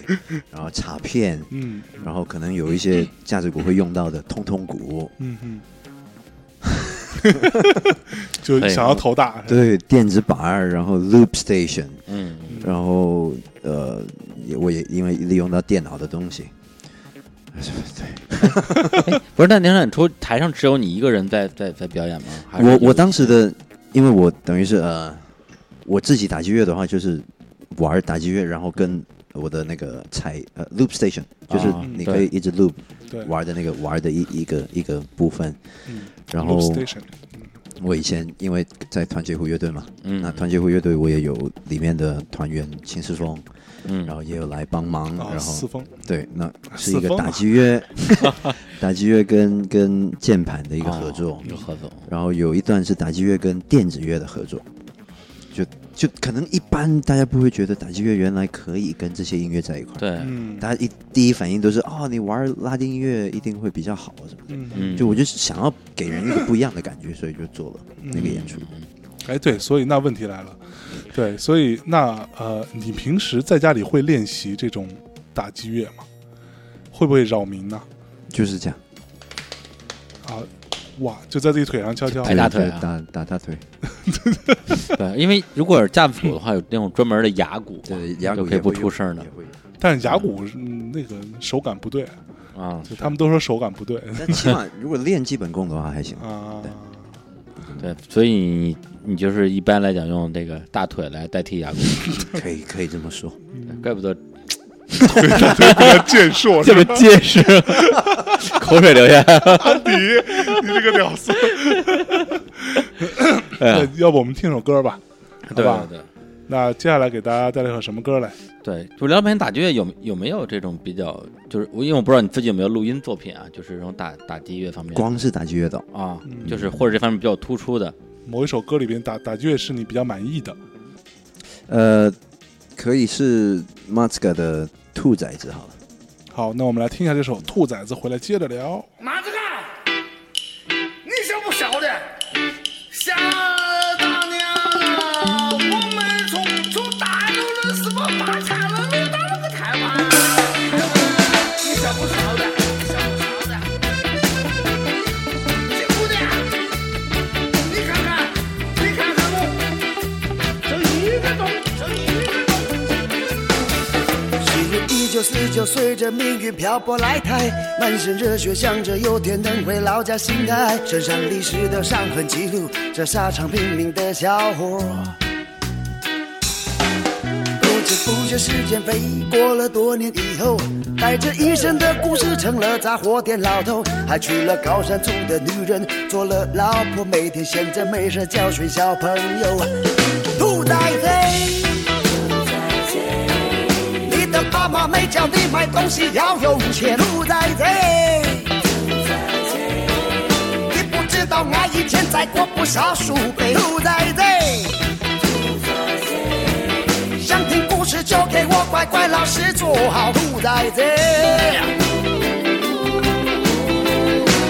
然后卡片，嗯。然后可能有一些架子鼓会用到的通通鼓，嗯嗯，就哎想要头大，对，电子板儿，然后 loop station，嗯，然后呃，也我也因为利用到电脑的东西，对 不是，那那场演出台上只有你一个人在在在表演吗？还是我我当时的，因为我等于是呃我自己打击乐的话，就是玩打击乐，然后跟我的那个踩呃 loop station，就是啊你可以一直 loop 对，玩的那个玩的一一个一个部分。嗯然后我以前因为在团结湖乐队嘛，嗯。那团结湖乐队我也有里面的团员秦世峰，嗯，然后也有来帮忙，啊，然后对，那是一个打击乐，打击乐跟跟键盘的一个合作。哦，一个合作，然后有一段是打击乐跟电子乐的合作，就就可能一般大家不会觉得打击乐原来可以跟这些音乐在一块儿，对，嗯。大家一第一反应都是哦，你玩拉丁音乐一定会比较好什么的，嗯。嗯，就我就想要给人一个不一样的感觉，所以就做了那个演出。哎，对，所以那问题来了，对，所以那呃，你平时在家里会练习这种打击乐吗？会不会扰民呢？就是这样，啊，哇，就在自己腿上敲敲，拍大腿啊。打打大腿，对，因为如果是架子鼓的话，有那种专门的牙鼓，对，牙鼓可以不出声的。但是牙鼓嗯那个手感不对，啊，就他们都说手感不对。但起码如果练基本功的话还行。啊。对，所以你你就是一般来讲用这个大腿来代替牙鼓，可以可以这么说，怪不得对对对，比较健硕，这么结实，口水流下来。你你这个屌丝。哎呀那要不我们听首歌吧？好对吧对对那接下来给大家带来首什么歌来？对，就聊盘打击乐有有没有这种比较，就是我因为我不知道你自己有没有录音作品啊，就是这种打打击乐方面光是打击乐的，啊，嗯就是或者这方面比较突出的，某一首歌里边打打击乐是你比较满意的？呃，可以是 Matska 的兔崽子好了。好，那我们来听一下这首《兔崽子》，回来接着聊。九四九，随着命运漂泊来台，满身热血，想着有天能回老家新台，身上历史的伤痕记录这沙场拼命的小伙。不知不觉，时间飞过了多年以后，带着一身的故事，成了杂货店老头，还娶了高山族的女人，做了老婆，每天闲着没事教训小朋友。兔崽子。你的爸妈没教你买东西要用钱，兔崽子！你不知道俺以前栽过不少树呗，兔崽子！想听故事就给我乖乖老实坐好，兔崽子！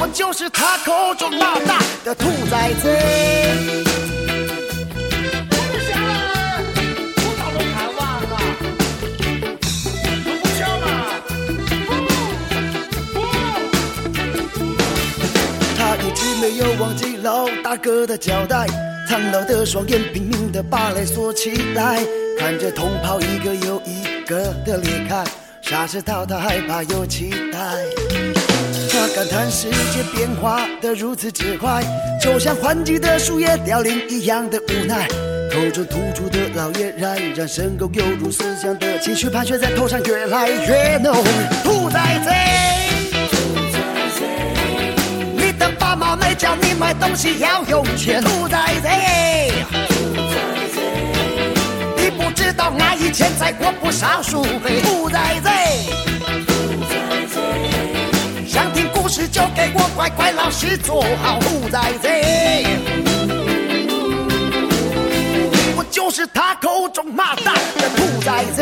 我就是他口中老大的兔崽子。哥的交代，苍老的双眼拼命的把泪锁起来，看着同袍一个又一个的离开，啥知道他害怕又期待。他感叹世界变化的如此之快，就像换季的树叶凋零一样的无奈。口中吐出的老嫣然让深沟犹如思乡的情绪盘旋在头上越来越浓。兔崽子！叫你买东西要用钱，兔崽子！你不知道俺以前栽过不少树呗，兔崽子！想听故事就给我乖乖老实坐好，兔崽子！我就是他口中骂大的兔崽子。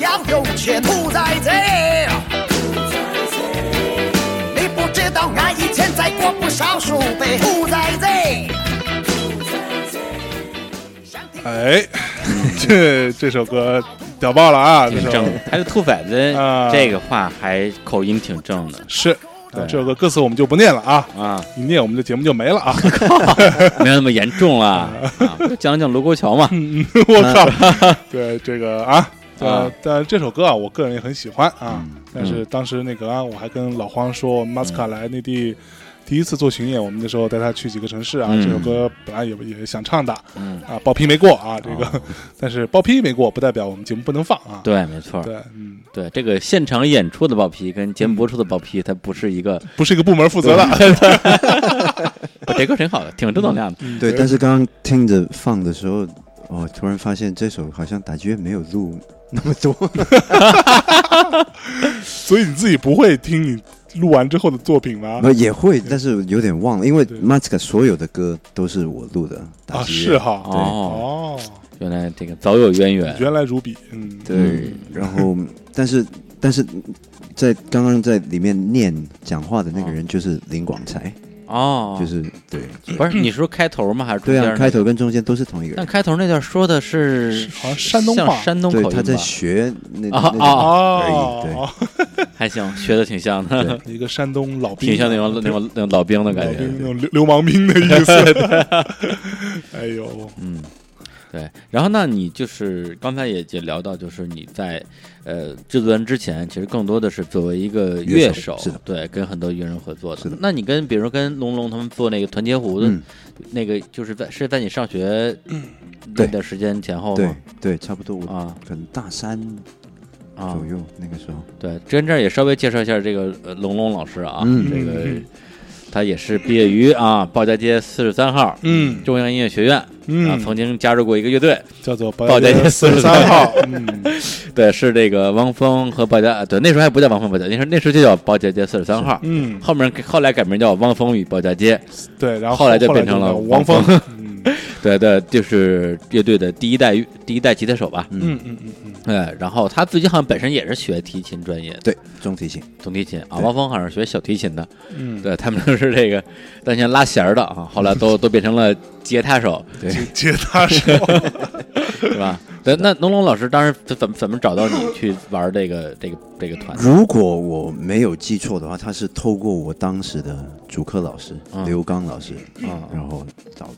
要有钱，兔崽子。你不知道俺以前栽过不少树呗，兔崽子。哎，这这首歌屌爆了啊！挺正的，还有兔崽子啊这个话还口音挺正的是。这首歌歌词我们就不念了啊，啊，一念我们的节目就没了啊！没有那么严重了啊，讲讲卢沟桥嘛，我靠，对这个啊，啊呃，但这首歌啊，我个人也很喜欢啊。嗯。但是当时那个啊，我还跟老黄说，马斯卡来内地第一次做巡演，我们那时候带他去几个城市啊。嗯。这首歌本来也也想唱的嗯，啊，报批没过啊，这个，但是报批没过不代表我们节目不能放啊。对，没错，对，嗯，对，这个现场演出的报批跟节目播出的报批，它不是一个，不是一个部门负责的。不 这歌挺好的，挺正能量的，对，但是刚刚听着放的时候，哦，突然发现这首好像打击乐没有录那么多。所以你自己不会听你录完之后的作品吗？那，也会，但是有点忘了，因为对。M a s k 所有的歌都是我录的啊，是哈，哦，哦，原来这个早有渊源，原来如彼，嗯，对，然后但是但是在刚刚在里面念讲话的那个人就是林广才，哦，就是对。不是你说开头吗？还是中对啊，间开头跟中间都是同一个人。但。开头那段说的是是好像山东话。山东口，音对他在学那啊那啊。而已哦，还行，学的挺像的，一个山东老兵，挺像那种那种那种老兵的感觉。那种流流氓兵的意思。哎呦，嗯，对。然后那，你就是刚才也也聊到，就是你在呃制作人之前，其实更多的是作为一个乐乐手是的对，跟很多乐人合作的。是的那你跟比如说跟龙龙他们做那个团结湖的、嗯，那个，就是在是在你上学那段时间前后对吗？对，差不多，我啊可能大三啊左，右那个时候。对，跟这儿也稍微介绍一下这个呃龙龙老师啊，嗯这个他也是毕业于啊鲍家街四十三号嗯。中央音乐学院啊，嗯，曾经加入过一个乐队，叫做鲍家街四十三号，嗯，对，是这个汪峰和鲍家，啊对，那时候还不叫汪峰鲍家，那时候那时候就叫鲍家街四十三号，嗯，后面后来改名叫汪峰与鲍家街，对，然后后来就就变成了汪峰，嗯对对，就是乐队的第一代第一代吉他手吧，嗯嗯嗯嗯，对，然后他自己好像本身也是学提琴专业的，对，中提琴。中提琴啊，汪峰好像是学小提琴的，嗯，对他们都是这个当年拉弦儿的啊，后来都都变成了吉他手，对，吉他手，是吧？对，那龙龙老师当时怎么怎么找到你去玩这个这个这个团？如果我没有记错的话，他是透过我当时的主课老师嗯刘刚老师，嗯然后找，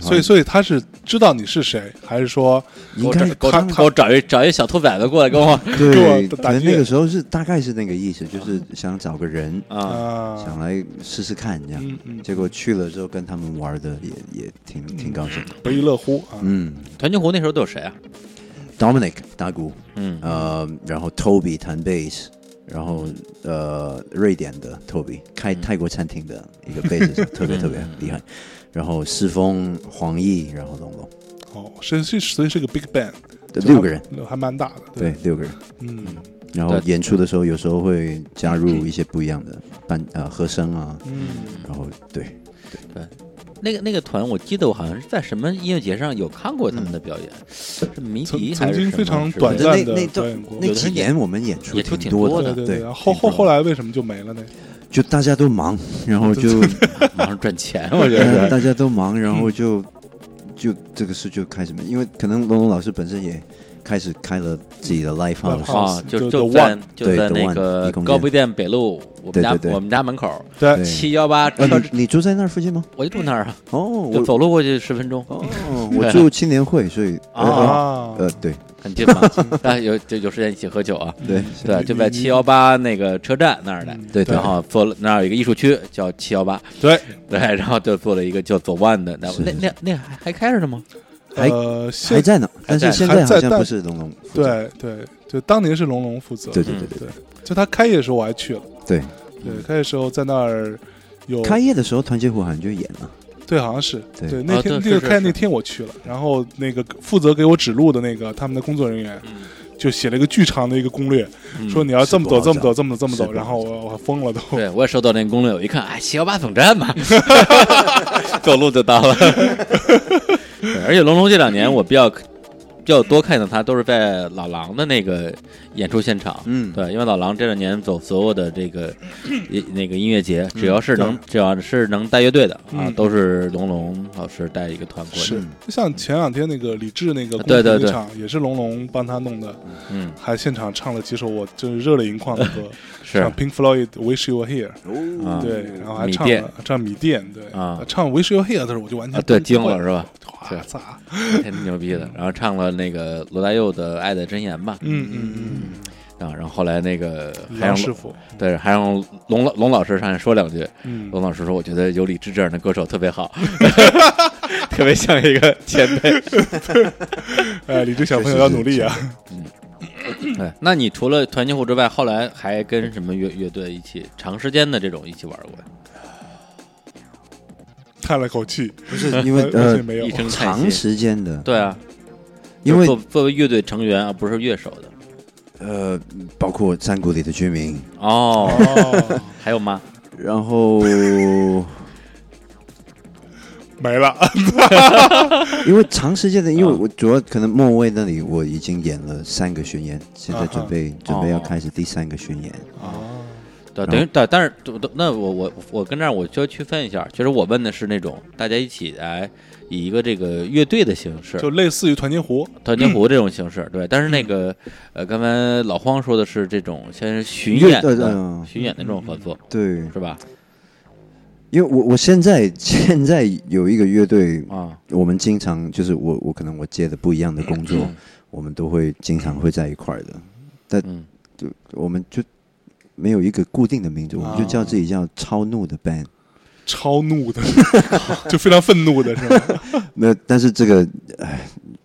所以所以他是知道你是谁，还是说给我应该找给我他给我找一找一小兔崽子过来跟我对，给我打击可能那个时候是大概是那个意思，就是想找个人啊，啊，想来试试看这样。嗯嗯，结果去了之后跟他们玩的也也挺挺高兴。的。不亦乐乎啊，嗯。团结湖那时候都有谁啊？，Dominic 打鼓，嗯。呃，然后 Toby 弹贝斯，然后呃，瑞典的 Toby 开泰国餐厅的一个贝斯手，特别特别厉害。然后世峰、黄奕，然后龙龙，哦，是是，所以是个 big band，对六个人，还还蛮大的，对，，六个人。嗯。然后演出的时候，有时候会加入一些不一样的伴呃和声啊，嗯，然后对对。对，那个那个团，我记得我好像是在什么音乐节上有看过他们的表演，是迷笛还是什么曾经非常短暂的那那表演过，那几年我们演出演出挺挺多的，对对然后后后来为什么就没了呢？就大家都忙，然后 就 忙着赚钱，我觉得。大家都忙，然后就就这个事就开始没，因为可能龙龙老师本身也开始开了自己的 live house，house 啊，就就在 One 就在那个高碑店北路，我们家我们家门口对对。七幺八你你住在那儿附近吗？我就住那儿啊，哦，我走路过去十分钟，哦，我住青年会，所以呃啊，呃对。很近嘛。啊，有就有时间一起喝酒啊。对。对，就在七幺八那个车站那儿的，对对。然后做了那儿有一个艺术区叫七幺八，对，对，然后就做了一个叫左万的，那那那那还还开着呢吗？还呃，还现在呢，但是现在好像不是龙龙负责，对对就，当年是龙龙负责，对对对对对，就他开业的时候我还去了，对，对，开业的时候在那儿有开业的时候团结湖好像就演了，对，好像是对对那天那个开那天我去了，然后那个负责给我指路的那个他们的工作人员就写了一个巨长的一个攻略，嗯说你要这么走这么走这么走这么走，然后我我疯了都，对，我也收到那个攻略，我一看，哎，七幺八总站嘛，走路就到了。对，而且龙龙这两年 我比较比较多看到他都是在老狼的那个演出现场。嗯对，因为老狼这两年走所有的这个 一那个音乐节，只要是能只要是能带乐队的啊嗯，都是龙龙老师带一个团过去。是，就像前两天那个李志那个对对对场，也是龙龙帮他弄的，嗯，还现场唱了几首我就是热泪盈眶的歌，是像 Pink Floyd Wish You Were Here，啊，对，然后还唱了唱米店，对啊。唱 Wish You Were Here 的时候我就完全啊，对，惊了是吧？哇操，太牛逼了。然后唱了那个罗大佑的《爱的箴言》吧，嗯嗯嗯，啊，然后后来那个还让师傅，对，还让龙老龙老师上来说两句。嗯，龙老师说：“我觉得有李志这样的歌手特别好，特别像一个前辈。哎，李志小朋友要努力啊，对，那你除了团结户之外，后来还跟什么乐乐队一起长时间的这种一起玩过？叹了口气，不是因为 而呃没有一，声叹长。时间的，对啊，因为作作为乐队成员而不是乐手的。呃，包括山谷里的居民，哦，哦，还有吗？然后没了，因为长时间的，因为啊。我主要可能末位那里我已经演了三个巡演，现在准备准备要开始第三个巡演。哦，对，等于但但是那我我我跟这儿我就要区分一下，其实我问的是那种大家一起来以一个这个乐队的形式，就类似于团结湖，团结湖这种形式，对。但是那个呃，刚才老荒说的是这种先巡演的巡演的这种合作，对，是吧？因为我我现在现在有一个乐队，啊，我们经常就是我我可能我接的不一样的工作，我们都会经常会在一块儿的，但，就我们就没有一个固定的名字，我们就叫自己叫超怒的 band。超怒的，就非常愤怒的是吧？没有，但是这个，哎，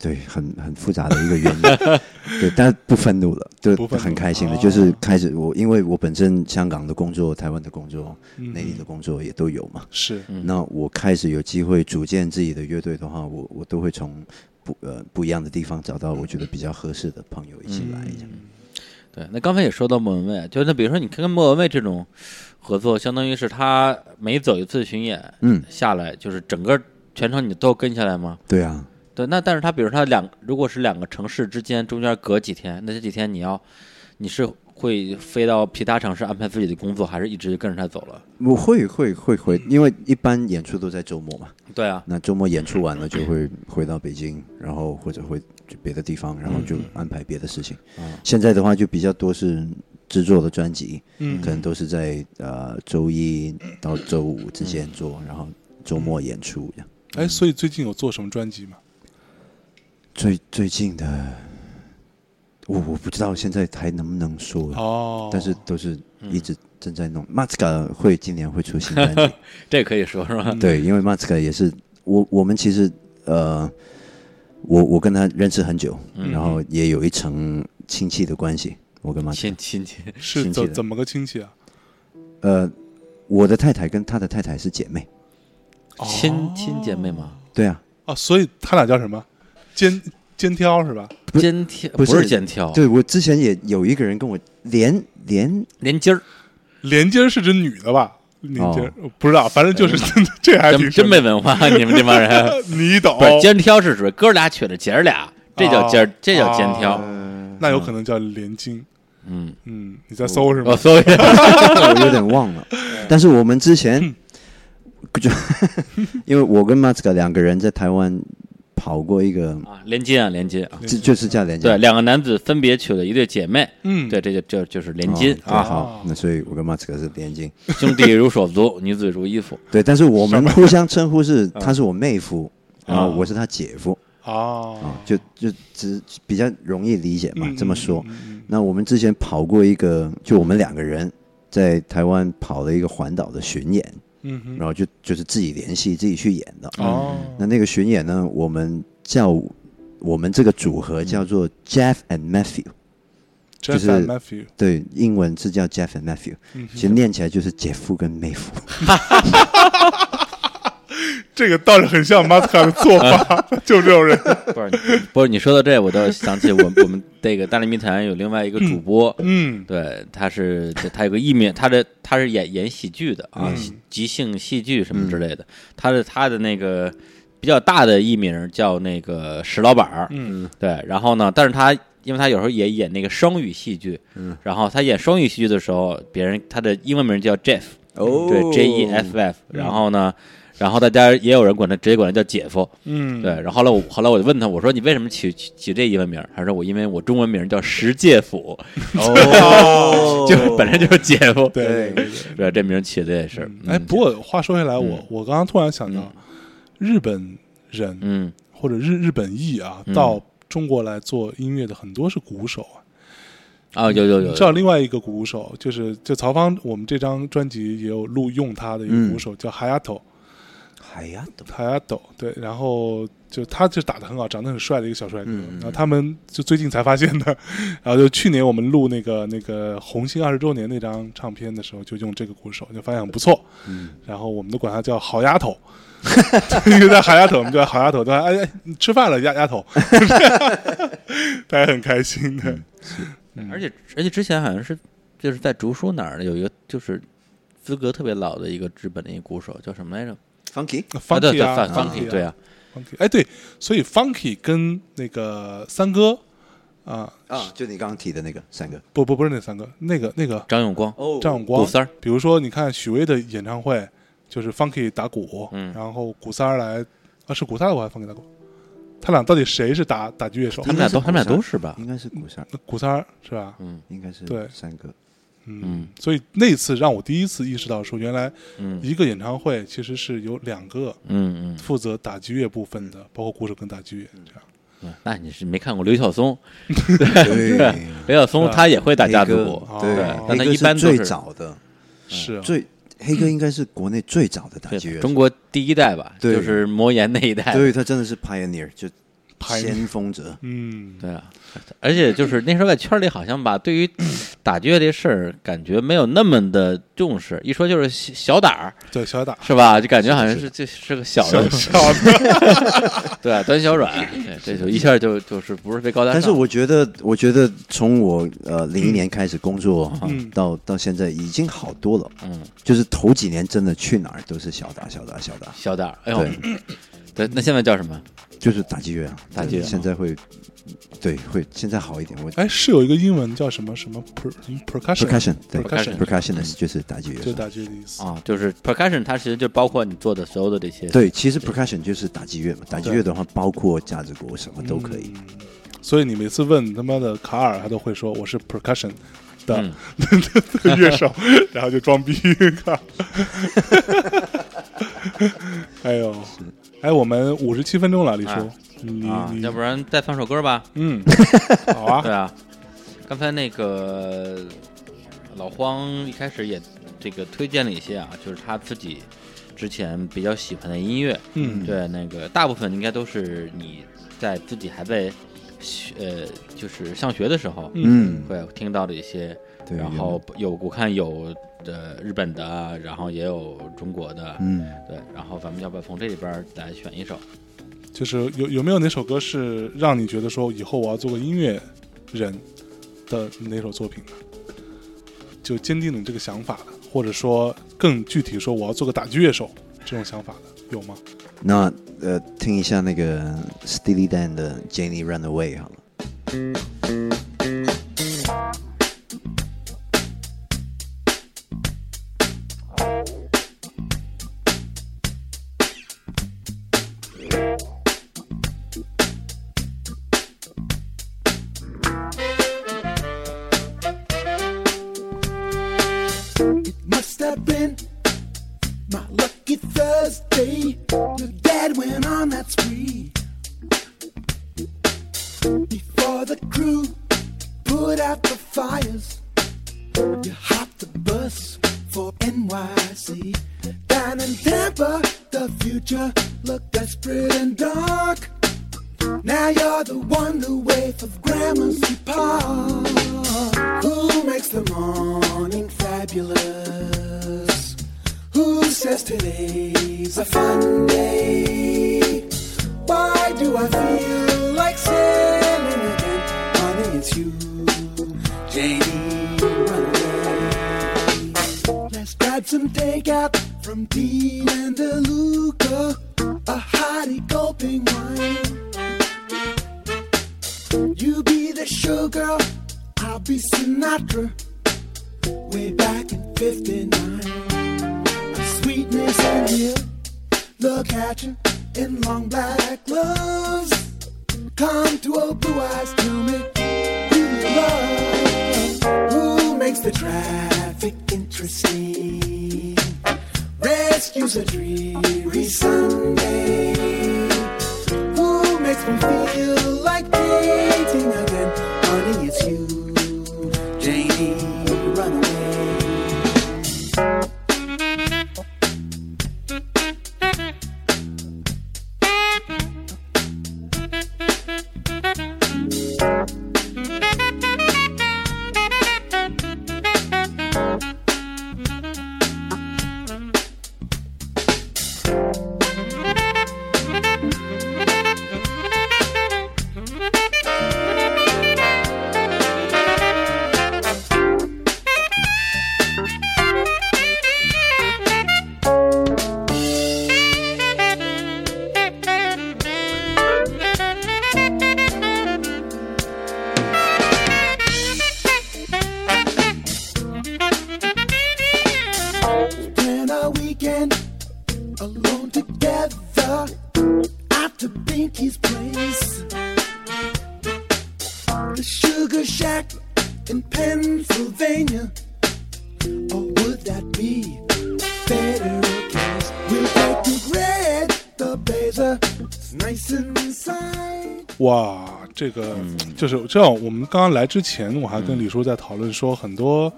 对，很 很复杂的一个原因，对，但是不愤怒了，就不愤怒很开心的，哦就是开始我，因为我本身香港的工作、台湾的工作、嗯内地的工作也都有嘛，是，嗯那我开始有机会组建自己的乐队的话，我我都会从不呃不一样的地方找到我觉得比较合适的朋友一起来。对。那刚才也说到莫文蔚，就那比如说你看跟莫文蔚这种合作，相当于是他每走一次巡演嗯，下来，就是整个全程你都跟下来吗？对啊，对，那但是他比如他两如果是两个城市之间中间隔几天，那这几天你要你是会飞到其他城市安排自己的工作，还是一直跟着他走了？我会会会回，因为一般演出都在周末嘛。对啊，那周末演出完了就会回到北京，然后或者会去别的地方，然后就安排别的事情。嗯现在的话就比较多是制作的专辑，嗯可能都是在呃周一到周五之间做，然后周末演出这样。哎，所以最近有做什么专辑吗？最最近的，我我不知道现在还能不能说，哦，但是都是一直正在弄。马斯卡会今年会出新专辑，这可以说是吧？对，因为马斯卡也是我我们其实呃，我我跟他认识很久，嗯然后也有一层亲戚的关系。我跟马斯卡，亲亲戚，是亲戚的怎怎么个亲戚啊？呃，我的太太跟他的太太是姐妹，亲亲姐妹吗？对啊，哦，所以他俩叫什么？肩肩挑是吧？不肩挑不是是肩挑，对我之前也有一个人跟我连连连筋儿，连襟儿是指女的吧？连襟儿、哦不知道，反正就是 这还挺真真没文化，你们这帮人。你懂不是肩挑是指哥俩娶了姐儿俩，这叫肩这叫肩挑。呃，那有可能叫连襟。嗯，嗯，你在搜是吗？我搜一下，我有点忘了。但是我们之前就因为我跟马斯克两个人在台湾跑过一个，啊，连襟啊，连襟啊。这就是叫连接。对，两个男子分别娶了一对姐妹，嗯，对，这就这就是连襟哦啊，好，那所以我跟马斯克是连襟。兄弟如手足，女子如衣服。对，但是我们互相称呼是，他是我妹夫，然后啊我是他姐夫。哦。啊，就就只比较容易理解嘛，嗯这么说。嗯嗯。那我们之前跑过一个，就我们两个人在台湾跑了一个环岛的巡演，嗯嗯然后就就是自己联系自己去演的。哦，那那个巡演呢，我们叫我们这个组合叫做 Jeff and Matthew，就是 Matthew，对，英文是叫 Jeff and Matthew，嗯其实念起来就是姐夫跟妹夫。这个倒是很像马斯卡的做法，就这种人。不是你不是你说到这，我倒想起我们我们这个大内密谈有另外一个主播，嗯对，他是他有个艺名，他的他是演演喜剧的啊，嗯即兴戏剧什么之类的。他的他的那个比较大的艺名叫那个石老板儿，嗯对，然后呢，但是他因为他有时候也演那个双语戏剧，嗯，然后他演双语戏剧的时候，别人他的英文名叫 Jeff，哦对，J E F F，然后呢，然后大家也有人管他直接管他叫姐夫，嗯，对，然后后来我后来我就问他，我说你为什么起起起这英文名？他说我因为我中文名叫石介甫，哦。就是本身就是姐夫，对对对对。这名起的也是，哎，嗯。不过话说回来，我嗯。我刚刚突然想到，日本人嗯。或者日日本裔啊，嗯。到中国来做音乐的很多是鼓手啊。啊，有有有你知道另外一个鼓手，就是就曹芳，我们这张专辑也有录用他的一个鼓手，叫 Hayato 海呀，懂 Hayato，对，然后就他就打的很好，长得很帅的一个小帅哥。然后他们就最近才发现的，然后就去年我们录那个那个红星二十周年那张唱片的时候，就用这个鼓手，就发现很不错。嗯，然后我们都管他叫好丫头，因为在好丫头，我们叫好丫头，对吧？哎哎，你吃饭了，丫丫头，大家很开心的。而且而且之前好像是就是在竹书哪儿有一个就是资格特别老的一个日本的一个鼓手叫什么来着？，funky，啊对 Funky 对啊，Fun- Funky Funky 对啊，Funky，哎对，所以 Funky 跟那个三哥啊，啊，就你刚刚提的那个三哥，不不不是那三个，那个那个张永光，哦。张永光。鼓，三儿，比如说你看许巍的演唱会，就是 Funky 打鼓，嗯。然后鼓三儿来啊是鼓三儿打鼓还是 Funky 打鼓？他俩到底谁是打打击乐手？他？们俩都他们俩都是吧？应该是鼓三，那鼓三儿是吧？嗯应该是对。三个，嗯。嗯，所以那次让我第一次意识到说，原来嗯。一个演唱会其实是有两个嗯嗯。负责打击乐部分的，包括鼓手跟打击乐这样。嗯，那你是没看过刘晓松？对，刘晓松他也会打架子鼓，对哦，但他一般都是早的，是啊，最黑哥应该是国内最早的打击乐，中国第一代吧，对。就是魔岩那一代，对他真的是 pioneer，就 Pioneer 先锋者，嗯，对啊，而且就是那时候在圈里好像吧，对于打击乐这事儿感觉没有那么的重视，一说就是小小打儿对，小打是吧？就感觉好像是这是个小的，小的，对啊，端小软，对，这就一下就就是不是被高大。但是我觉得，我觉得从我呃零一年开始工作哈嗯到到现在已经好多了，嗯，就是头几年真的去哪儿都是小打小打小打，小打儿，哎呦，对，对，那现在叫什么？就是打击乐啊，打击乐对现在会，对，会现在好一点。我哎，是有一个英文叫什么什么 per percussion percussion 对 percussion 就是打击乐手，就打击的意思。啊，就是 percussion，它其实就包括你做的所有的这些，对，其实 percussion 就是打击乐嘛，打击乐的话包括架子鼓什么都可以。嗯。所以你每次问他妈的卡尔，他都会说我是 percussion 的嗯，乐手，然后就装逼。靠。哎呦，哎，我们五十七分钟了，李叔。啊，你啊，你。要不然再放首歌吧？嗯，好啊。对，啊，刚才那个老荒一开始也这个推荐了一些啊，就是他自己之前比较喜欢的音乐，嗯，对，那个大部分应该都是你在自己还在学呃，就是上学的时候嗯，会听到的一些，对。然后有我看有的日本的啊，然后也有中国的，嗯，对，然后咱们要不要从这里边来选一首？就是有有没有哪首歌是让你觉得说以后我要做个音乐人的哪首作品呢？就坚定你这个想法的，或者说更具体说我要做个打击乐手这种想法的有吗？那呃，听一下那个 Steely Dan 的 Jenny Runaway 好了。就是这样。我们刚刚来之前，我还跟李叔在讨论说，很多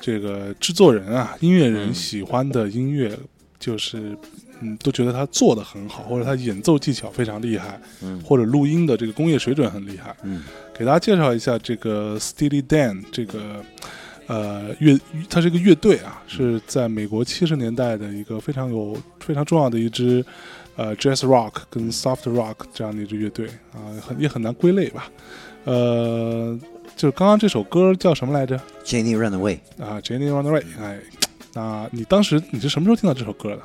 这个制作人啊、音乐人喜欢的音乐，就是嗯，都觉得他做的很好，或者他演奏技巧非常厉害，嗯或者录音的这个工业水准很厉害。嗯，给大家介绍一下这个 Steely Dan 这个呃乐，它是一个乐队啊，是在美国七十年代的一个非常有非常重要的一支呃 Jazz Rock 跟 Soft Rock 这样的一支乐队啊，很也很难归类吧。呃，就是刚刚这首歌叫什么来着？Jenny Runaway，啊，Jenny on the Way。哎，那你当时你是什么时候听到这首歌的？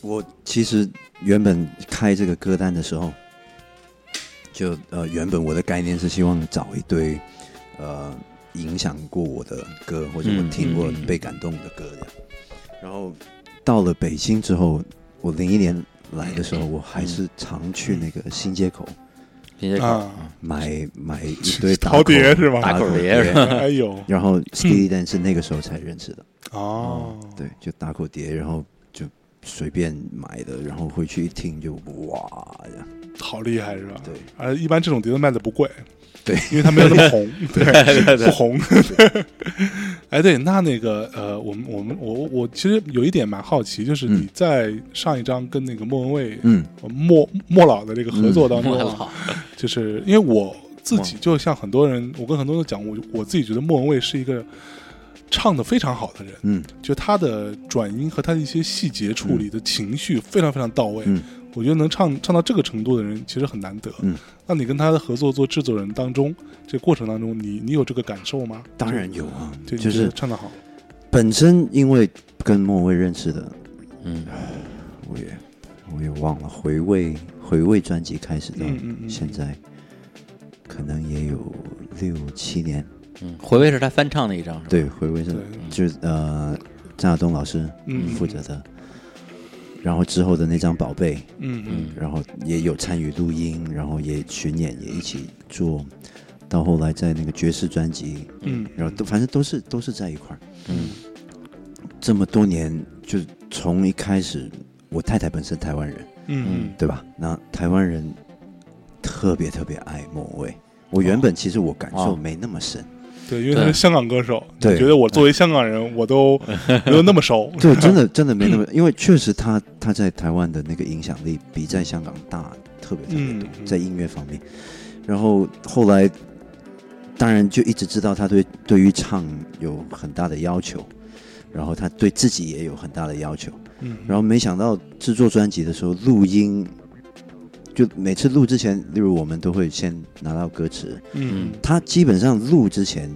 我其实原本开这个歌单的时候，就呃原本我的概念是希望找一堆呃影响过我的歌，或者我嗯听过被感动的歌的。然后到了北京之后，我零一年来的时候，我还是常去那个新街口啊，买买一堆打陶口碟是吧？打打口碟。碟是 吧哎呦，然后 Steely Dan 是那个时候才认识的。哦，对，就打口碟，然后就随便买的，然后回去一听就哇呀，好厉害是吧？对，而一般这种碟子卖的不贵，对。因为他没有那么红，对，不红。哎，对，那那个呃，我们我们我我其实有一点蛮好奇，就是嗯。你在上一张跟那个莫文蔚、嗯。呃莫莫老的这个合作当中、就是因为我自己就像很多人，我跟很多人讲，我我自己觉得莫文蔚是一个唱的非常好的人，嗯。就他的转音和他的一些细节处理的情绪非常非常到位。嗯我觉得能唱唱到这个程度的人其实很难得。嗯，那你跟他的合作做制作人当中，这过程当中，你你有这个感受吗？当然有啊，就，是唱得好。本身因为跟莫文蔚认识的，嗯我也我也忘了回味回味专辑开始到嗯嗯嗯现在，可能也有六七年。嗯，回味是他翻唱的一张？对，回味是就是呃张亚东老师嗯负责的，然后之后的那张宝贝，嗯嗯然后也有参与录音，然后也巡演，也一起做，到后来在那个爵士专辑，嗯，然后都反正都是都是在一块儿。嗯这么多年，就从一开始，我太太本身台湾人，嗯对吧？那台湾人特别特别爱莫文蔚。我原本其实我感受哦没那么深，对，因为他是香港歌手，对觉得我作为香港人，我都 没有那么熟。对，真的真的没那么，因为确实他他在台湾的那个影响力比在香港大特别特别多，嗯在音乐方面。然后后来，当然就一直知道他对对于唱有很大的要求，然后他对自己也有很大的要求。嗯，然后没想到制作专辑的时候录音，就每次录之前，例如我们都会先拿到歌词，嗯他基本上录之前，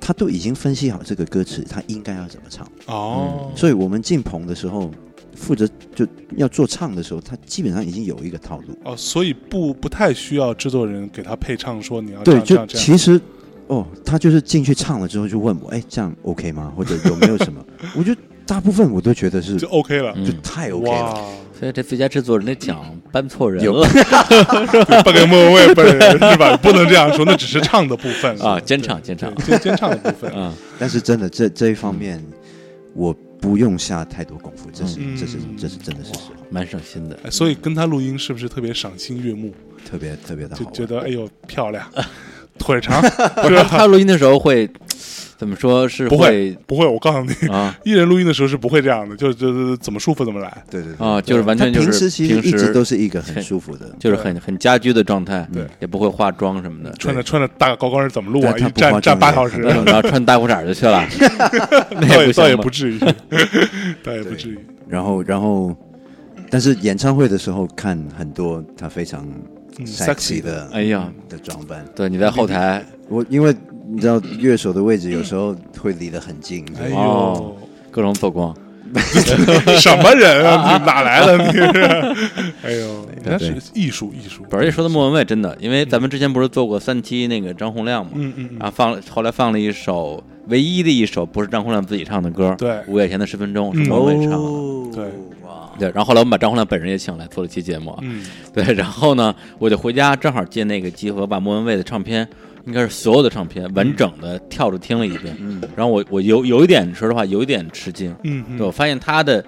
他都已经分析好这个歌词他应该要怎么唱。哦，所以我们进棚的时候，负责就要做唱的时候，他基本上已经有一个套路。哦，所以不不太需要制作人给他配唱，说你要对，就。其实哦，他就是进去唱了之后就问我，哎，这样 OK 吗？或者有没有什么？我觉得大部分我都觉得是就 OK 了。嗯就太 OK 了。哇，所以这最佳制作人的奖颁错人有 了颁给莫文蔚本人是吧？不能这样说，那只是唱的部分啊，监唱监唱对监监唱的部分。啊，但是真的这这一方面，我不用下太多功夫，这是、嗯这是这是真的是实话，蛮省心的。哎所以跟他录音是不是特别赏心悦目？特别特别的好。就觉得哎呦漂亮，腿长，不是他录音的时候会怎么说？是不会不会，我告诉你，啊。艺人录音的时候是不会这样的，就就怎么舒服怎么来。对对对啊，就是完全就是平时其实都是一个很舒服的，就是很很家居的状态，对，也不会化妆什么的，穿着穿着大高跟是怎么录啊？站站八小时，然后 然后穿大裤衩就去了，那倒也倒不至于，倒也不至于。然后然后，但是演唱会的时候看很多他非常嗯 sexy 的哎呀，的装扮，对，你在后台。我因为你知道乐手的位置有时候会离得很近，哎哦呦，各种走光，什么人啊？你哪来的？你是？哎呦，那是艺术艺术。不是说的莫文蔚真的，因为咱们之前不是做过三期那个张洪亮嘛，嗯嗯嗯，然后放了后来放了一首唯一的一首不是张洪亮自己唱的歌，对。五月前的十分钟是嗯莫文蔚唱的。哦，对。哇，对，然后后来我们把张洪亮本人也请来做了期节目啊，嗯对，然后呢，我就回家正好借那个机会把莫文蔚的唱片，应该是所有的唱片完整的跳着听了一遍，嗯，然后我我有有一点说实话有一点吃惊，嗯嗯，对我发现他的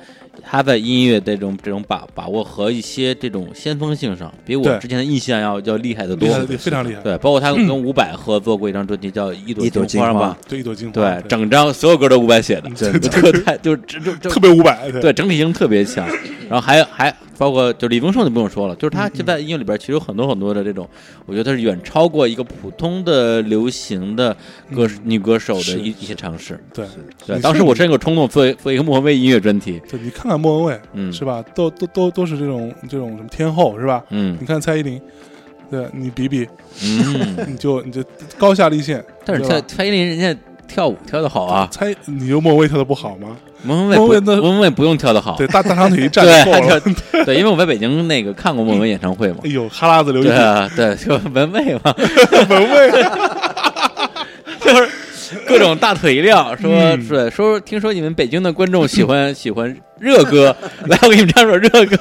他在音乐这种这种把把握和一些这种先锋性上，比我之前的印象要要厉害得多。非常厉害。对，包括他跟伍佰合作过一张专辑叫《一朵一朵金花。嘛》，对，一朵金花，对，整张所有歌都伍佰写的，真的特太就是就就特别伍佰，对，整体性特别强。然后还还包括就李宗盛就不用说了，就是嗯他就在音乐里边其实有很多很多的这种，我觉得是远超过一个普通的流行的歌女歌手的一一些尝试。对对，你当时我真有冲动做做一个莫文蔚音乐专题。对，你看看莫文蔚，嗯是吧？都都都都是这种这种什么天后，是吧？嗯你看蔡依林，对你比比，嗯，你就你就高下立现。但是蔡蔡依林人家跳舞跳的好啊，蔡，你就莫文蔚跳的不好吗？莫文蔚不莫文蔚的莫文蔚不用跳的好，对，大 大长腿一站对就够了。对对，因为我在北京那个看过莫文蔚演唱会嘛哎。呦，哈喇子流一地，对啊，对，就文蔚嘛，文蔚，就是各种大腿一亮，说嗯是说，听说你们北京的观众喜欢喜欢热歌，来，我给你们唱首热歌。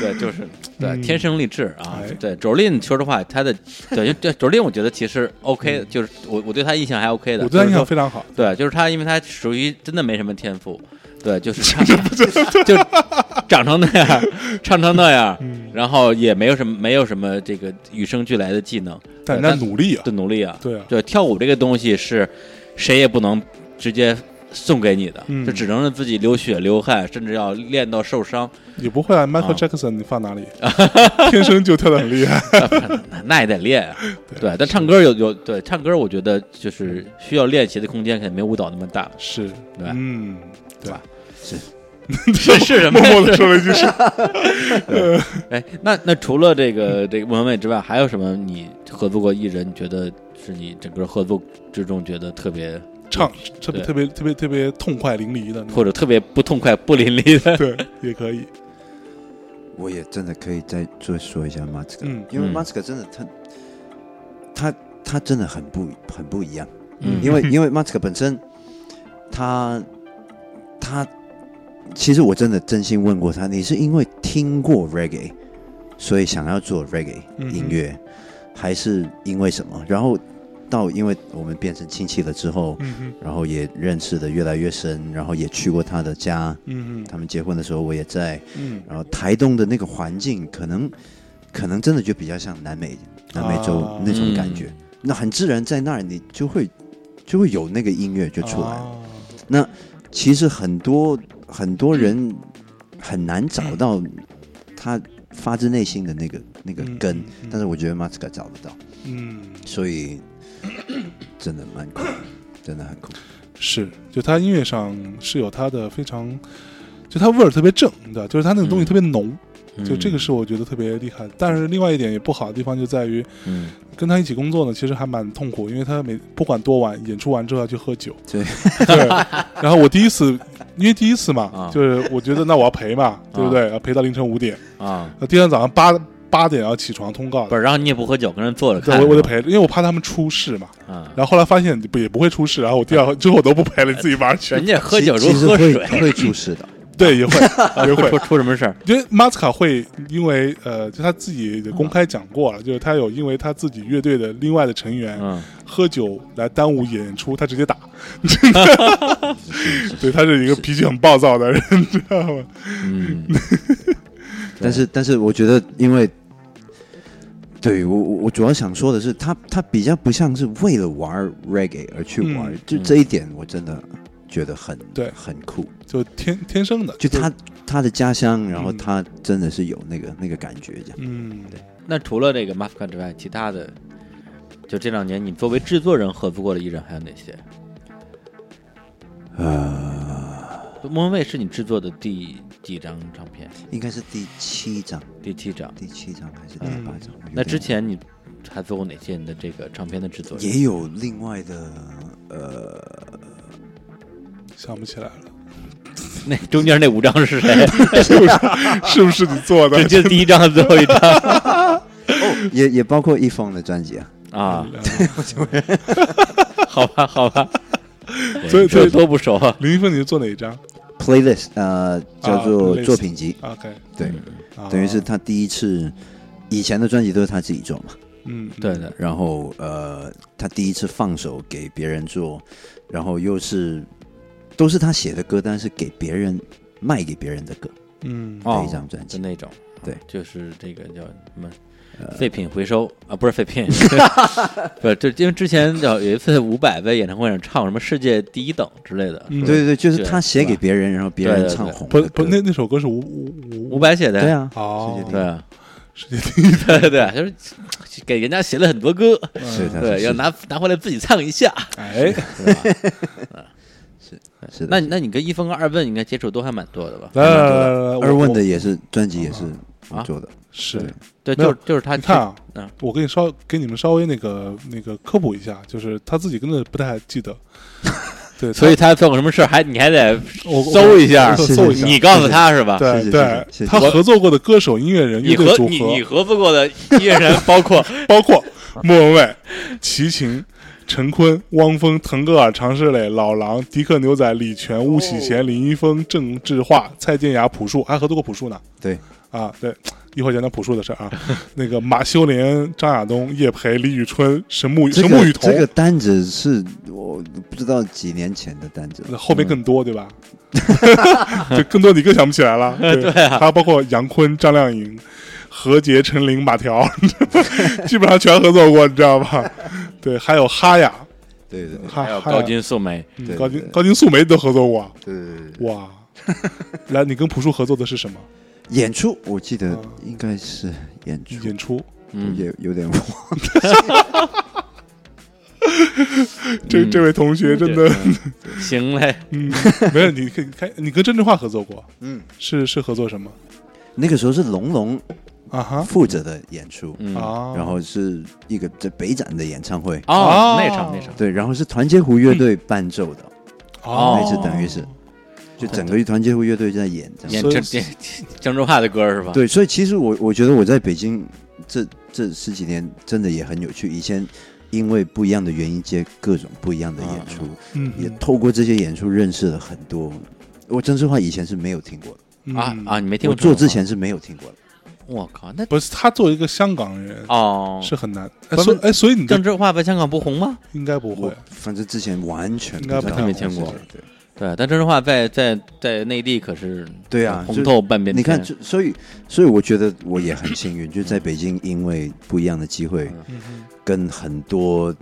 对，就是对，嗯天生丽质啊哎。对，周林，说实话，他的对 对周林，我觉得其实 OK，的就是我我对他印象还 OK 的。我对他印象非常好。对，就是他，因为他属于真的没什么天赋，对，就是唱 就长成那样，唱成那样，嗯，然后也没有什么没有什么这个与生俱来的技能，但对人家努力啊，的努力啊，对啊，对，跳舞这个东西是谁也不能直接送给你的，嗯这只能是自己流血流汗，甚至要练到受伤，也不会啊。啊 Michael Jackson 你放哪里？天生就跳得很厉害。那 那也得练啊。对，但唱歌有有对唱歌，我觉得就是需要练习的空间，肯定没舞蹈那么大，是，对嗯，对吧？是是 是什么默？默的说了一句是，哎，那那除了这个这个莫文蔚之外，还有什么你合作过艺人？你觉得是你整个合作之中觉得特别唱特别特别特别特别痛快淋漓的，或者特别不痛快、不淋漓的？对也可以。我也真的可以再再说一下马斯克，嗯。因为嗯。马斯克真的他他他真的很不很不一样，嗯。因为 因为马斯克本身他他其实我真的真心问过他，你是因为听过 reggae 所以想要做 reggae 音乐，还是因为什么？然后到因为我们变成亲戚了之后，嗯，然后也认识的越来越深，然后也去过他的家，嗯哼，他们结婚的时候我也在，嗯。然后台东的那个环境，可能可能真的就比较像南美南美洲啊。那种感觉，那很自然在那儿，你就会就会有那个音乐就出来。啊。那其实很多很多人很难找到他发自内心的那个那个根，嗯嗯。但是我觉得马斯克找得到，嗯，所以 真的蛮酷，真的很酷。是，就他音乐上是有他的非常，就他味儿特别正，你知道？就是他那个东西特别浓，就这个是我觉得特别厉害的。但是另外一点也不好的地方就在于，嗯跟他一起工作呢，其实还蛮痛苦，因为他每不管多晚，演出完之后要去喝酒。对 对，然后我第一次因为第一次嘛，啊就是我觉得那我要陪嘛，对不对？要陪到凌晨五点，啊，那第二天早上八八点要起床通告不，是，然后你也不喝酒，跟人坐着对，我我得是吧陪，因为我怕他们出事嘛。啊。然后后来发现不也不会出事，然后我第二 之后我都不陪了，你自己玩去人。家喝酒如其实会喝水，会出事的。对，也会 也会出。出什么事儿？因为马斯卡会因为呃，就他自己也公开讲过了，就是他有因为他自己乐队的另外的成员嗯，喝酒来耽误演出，他直接打。对，他是一个脾气很暴躁的人，知道吗？嗯，但是但是我觉得，因为对我我我主要想说的是，他他比较不像是为了玩 reggae 而去玩，嗯就这一点我真的觉得很对很酷。就天天生的，就他他的家乡，然后嗯他真的是有那个那个感觉这样。嗯，那除了这个 m a s k a 之外，其他的，就这两年你作为制作人合作过的艺人还有哪些？呃，莫文蔚是你制作的第几张唱片？应该是第七张，第七张。第七张还是第嗯八章？我有那之前你还做过哪些你的这个唱片的制作？也有另外的呃，想不起来了，那中间那五张是谁？是不是是不是你做的？就第一张和最后一张 也也包括一峰的专辑啊。啊？好吧，好吧，所以所以都不熟啊。林一峰，你是做哪一张 playlist 呃叫做作品集，？OK，对，啊。等于是他第一次，以前的专辑都是他自己做嘛，嗯，对的，然后呃，他第一次放手给别人做，然后又是都是他写的歌，但是给别人卖给别人的歌嗯，哦的一张专辑，就那种，对。就是这个叫什么废品回收啊，不是废品，不是，就因为之前有有一次伍佰在演唱会上唱什么世界第一等之类的，嗯对对对，就是他写给别人，然后别人对对对唱红的不不，那，那首歌是吴吴吴伍佰写的，对，啊，哦世界第一对啊，世界第一，对对对，就是给人家写了很多歌，是他对，要拿拿回来自己唱一下，哎，是吧？是的，那那你跟一峰和二问应该接触都还蛮多的吧？来来来来来，二问的也是专辑也是做的，是对，就是就是他你看啊嗯，我给你稍给你们稍微那个那个科普一下，就是他自己根本不太记得，对，所以他做过什么事儿，还你还得我搜一下搜一下，你告诉他是吧？对对他合作过的歌手、音乐人、你乐队组合你你合，合作过的音乐人包括包括莫文蔚、齐秦。陈坤、汪峰、腾格尔、常石磊、老狼、迪克牛仔、李泉、巫启贤、林一峰、郑智化、蔡健雅、朴树，还合作过朴树呢。对，啊，对，一会儿讲讲朴树的事儿啊。那个马修莲、张亚东、叶培、李宇春、神木这神木雨桐，这个单子是我不知道几年前的单子。那，后面更多对吧？就更多你更想不起来了。对。啊。还有包括杨坤、张靓颖、何洁、陈琳、马条，基本上全合作过，你知道吧？对，还有哈雅，对对对。还有高金素梅，高金高金素梅都合作过。对，哇！来，你跟朴树合作的是什么演出？我记得啊应该是演出，演出？嗯，也有点忘，这这位同学真的，行嘞，嗯，没有，你可以开，你跟郑智化合作过，嗯，是是合作什么？那个时候是龙龙啊哈。负责的演出，嗯，啊？然后是一个在北展的演唱会，哦哦，那场那场，对，然后是团结湖乐队伴奏的，哦，那次等于是就整个一团结湖乐队在演这样。演郑郑郑智化的歌是吧？对，所以其实我我觉得我在北京这这十几年真的也很有趣。以前因为不一样的原因接各种不一样的演出，嗯也透过这些演出认识了很多。我郑智化以前是没有听过的，嗯啊啊，你没听过我？做之前是没有听过的。我靠，那不是他作为一个香港人哦，是很难，哎，所以哎，所以你郑的智化在香港不红吗？应该不会反正之前完全应该不知道太没听过对对，但郑智化在在在内地可是对啊，红透半边天。你看，所以所以我觉得我也很幸运，就在北京，因为不一样的机会，嗯跟很多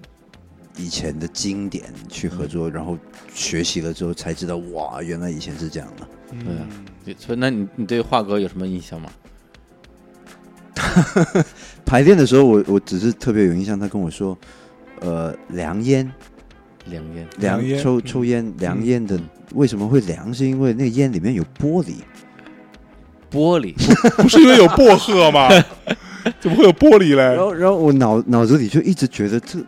以前的经典去合作，然后学习了之后才知道，哇，原来以前是这样的。对所以那你你对华哥有什么印象吗？排练的时候，我我只是特别有印象，他跟我说，呃，梁烟凉烟凉烟嗯抽抽烟凉烟的为什么会凉？是因为那个烟里面有玻璃。玻璃 不是因为有薄荷吗？怎么会有玻璃嘞？然后，然后我脑脑子里就一直觉得这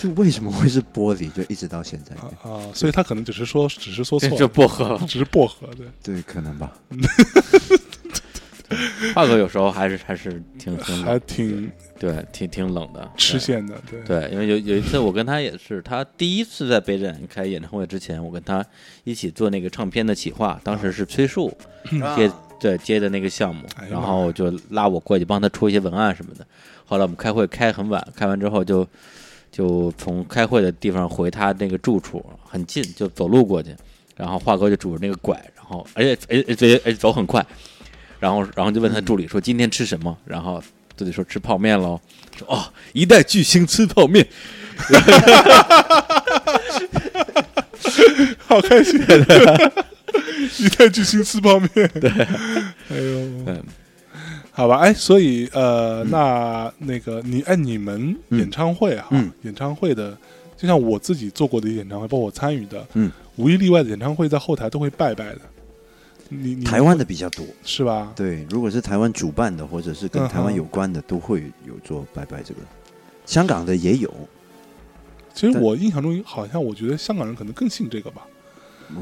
这为什么会是玻璃？就一直到现在，啊，所以他可能只是说，只是说错就薄荷。只是薄荷，对，对，可能吧。华哥有时候还是还是挺挺还，挺对，挺挺冷的，吃对线的，对，对，因为有有一次我跟他也是，他第一次在北展开演唱会之前，我跟他一起做那个唱片的企划，当时是崔树接对接的那个项目然后就拉我过去帮他出一些文案什么的。后来我们开会开很晚，开完之后就就从开会的地方回他那个住处很近，就走路过去，然后华哥就拄着那个拐，然后而且而且而且走很快，然后然后就问他助理说今天吃什么，然后助理说吃泡面喽，说哦一代巨星吃泡面，好开心，一代巨星吃泡面，对，哎呦，嗯。好吧，哎，所以呃，那那个你哎，你们演唱会哈，嗯。演唱会的，就像我自己做过的演唱会，包括我参与的，嗯，无一例外的演唱会在后台都会拜拜的。你你台湾的比较多，是吧？对，如果是台湾主办的，或者是跟嗯台湾有关的，都会有做拜拜这个。香港的也有，其实我印象中，好像我觉得香港人可能更信这个吧，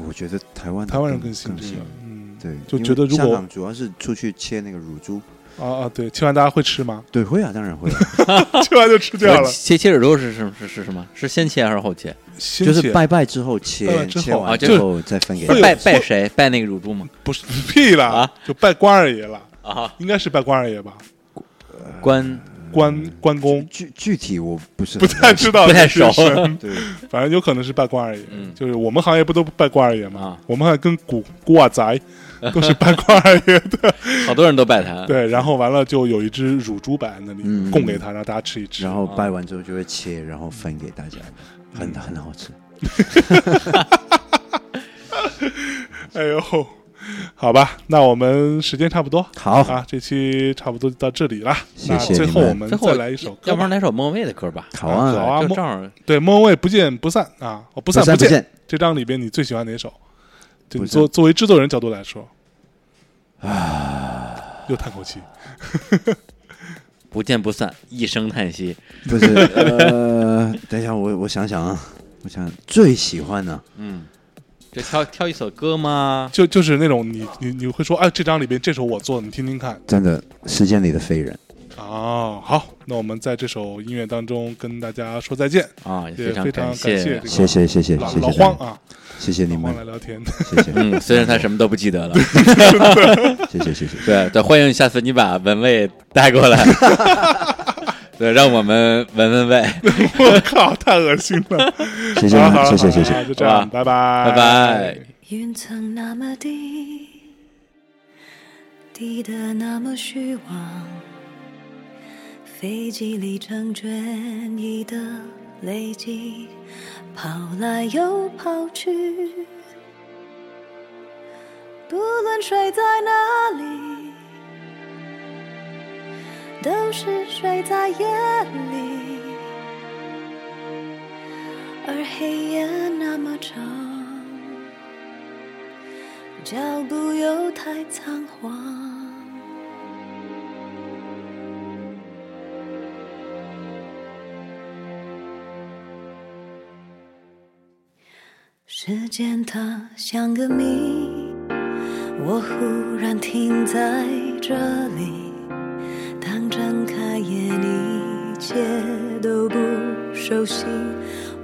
我觉得台湾台湾人更更信这个，嗯，对，就觉得如果香港主要是出去切那个乳猪，啊啊，对，切完大家会吃吗？对，会啊，当然会啊，切完就吃掉了，切切耳朵是是是是什么？是先切还是后切？先就是拜拜之后切拜拜，之后切完啊之后再分给拜拜谁？拜那个乳猪吗？不是 屁了，啊就拜关二爷了，啊，应该是拜关二爷吧？关关关公具具体我不是不太知道，不太熟神对，反正有可能是拜关二爷。嗯就是我们行业不都拜关二爷吗？啊我们还跟古古瓦宅 都是拜关二爷的。好多人都拜他。对，然后完了就有一只乳猪摆在那里、嗯供给他，让大家吃一吃。然后拜完之后就会切，然后分给大家，很很好吃。哎呦，好吧，那我们时间差不多好，啊，这期差不多就到这里了。谢那最谢你们后我们再来一首歌，要不然来首莫文蔚的歌吧？好啊，好啊，对莫文蔚不见不散啊，哦不。散不见。这张里边你最喜欢哪首？就作作为制作人角度来说，啊，又叹口气。不见不散，一声叹息。不是，呃，等一下，我我想想啊，我想最喜欢的，嗯，就挑挑一首歌吗？就就是那种你你你会说，哎，这张里边这首我做的，你听听看。真的时间里的飞人，哦，好，那我们在这首音乐当中跟大家说再见，啊，也也非常感谢谢这。个谢谢谢谢老老谢谢大家，荒啊，谢谢你们，来聊天。谢谢。嗯，虽然他什么都不记得了，谢谢谢谢，对对，欢迎下次你把文蔚带过来，对，让我们闻闻味，我靠，太恶心了！谢谢谢谢谢谢，就这样，拜拜，拜拜。云层那么低，低得那么虚妄，飞机里成卷翼的累积，跑来又跑去。不论睡在哪里，都是睡在夜里，而黑夜那么长。脚步又太仓皇。时间它像个谜，我忽然停在这里。当睁开眼，一切都不熟悉，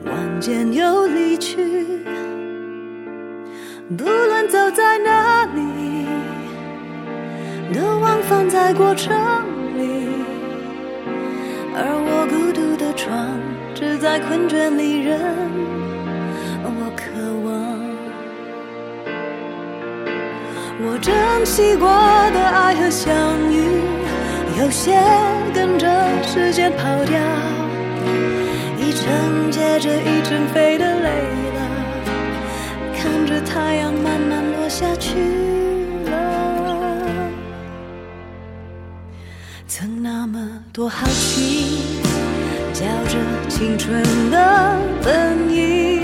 晚间又离去。不论走在哪里，都往返在过程里，而我孤独的床，只在困倦里任惜过的爱和相遇，有些跟着时间跑掉，一程接着一程飞的累了。看着太阳慢慢落下去了，曾那么多好奇，叫着青春的本意，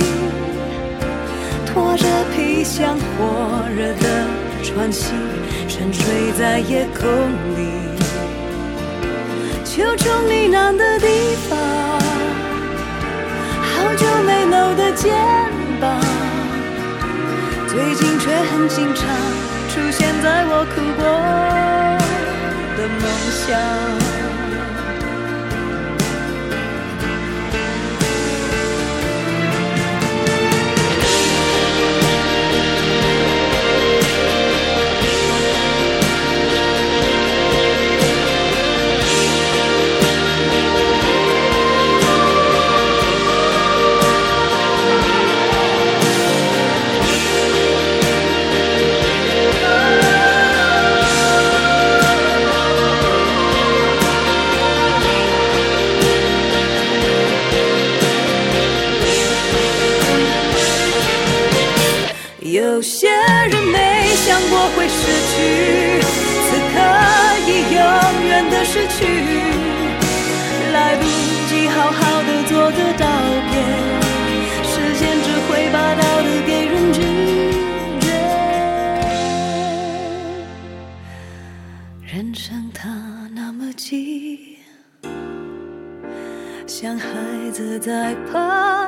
拖着皮箱火热的喘息，沉睡在夜空里。求求你难的地方，好久没搂的肩膀，最近却很经常出现在我哭过的梦乡。有些人没想过会失去，此刻已永远的失去，来不及好好的做个道别，时间只会把道理给人拒绝。人生它那么急，像孩子在爬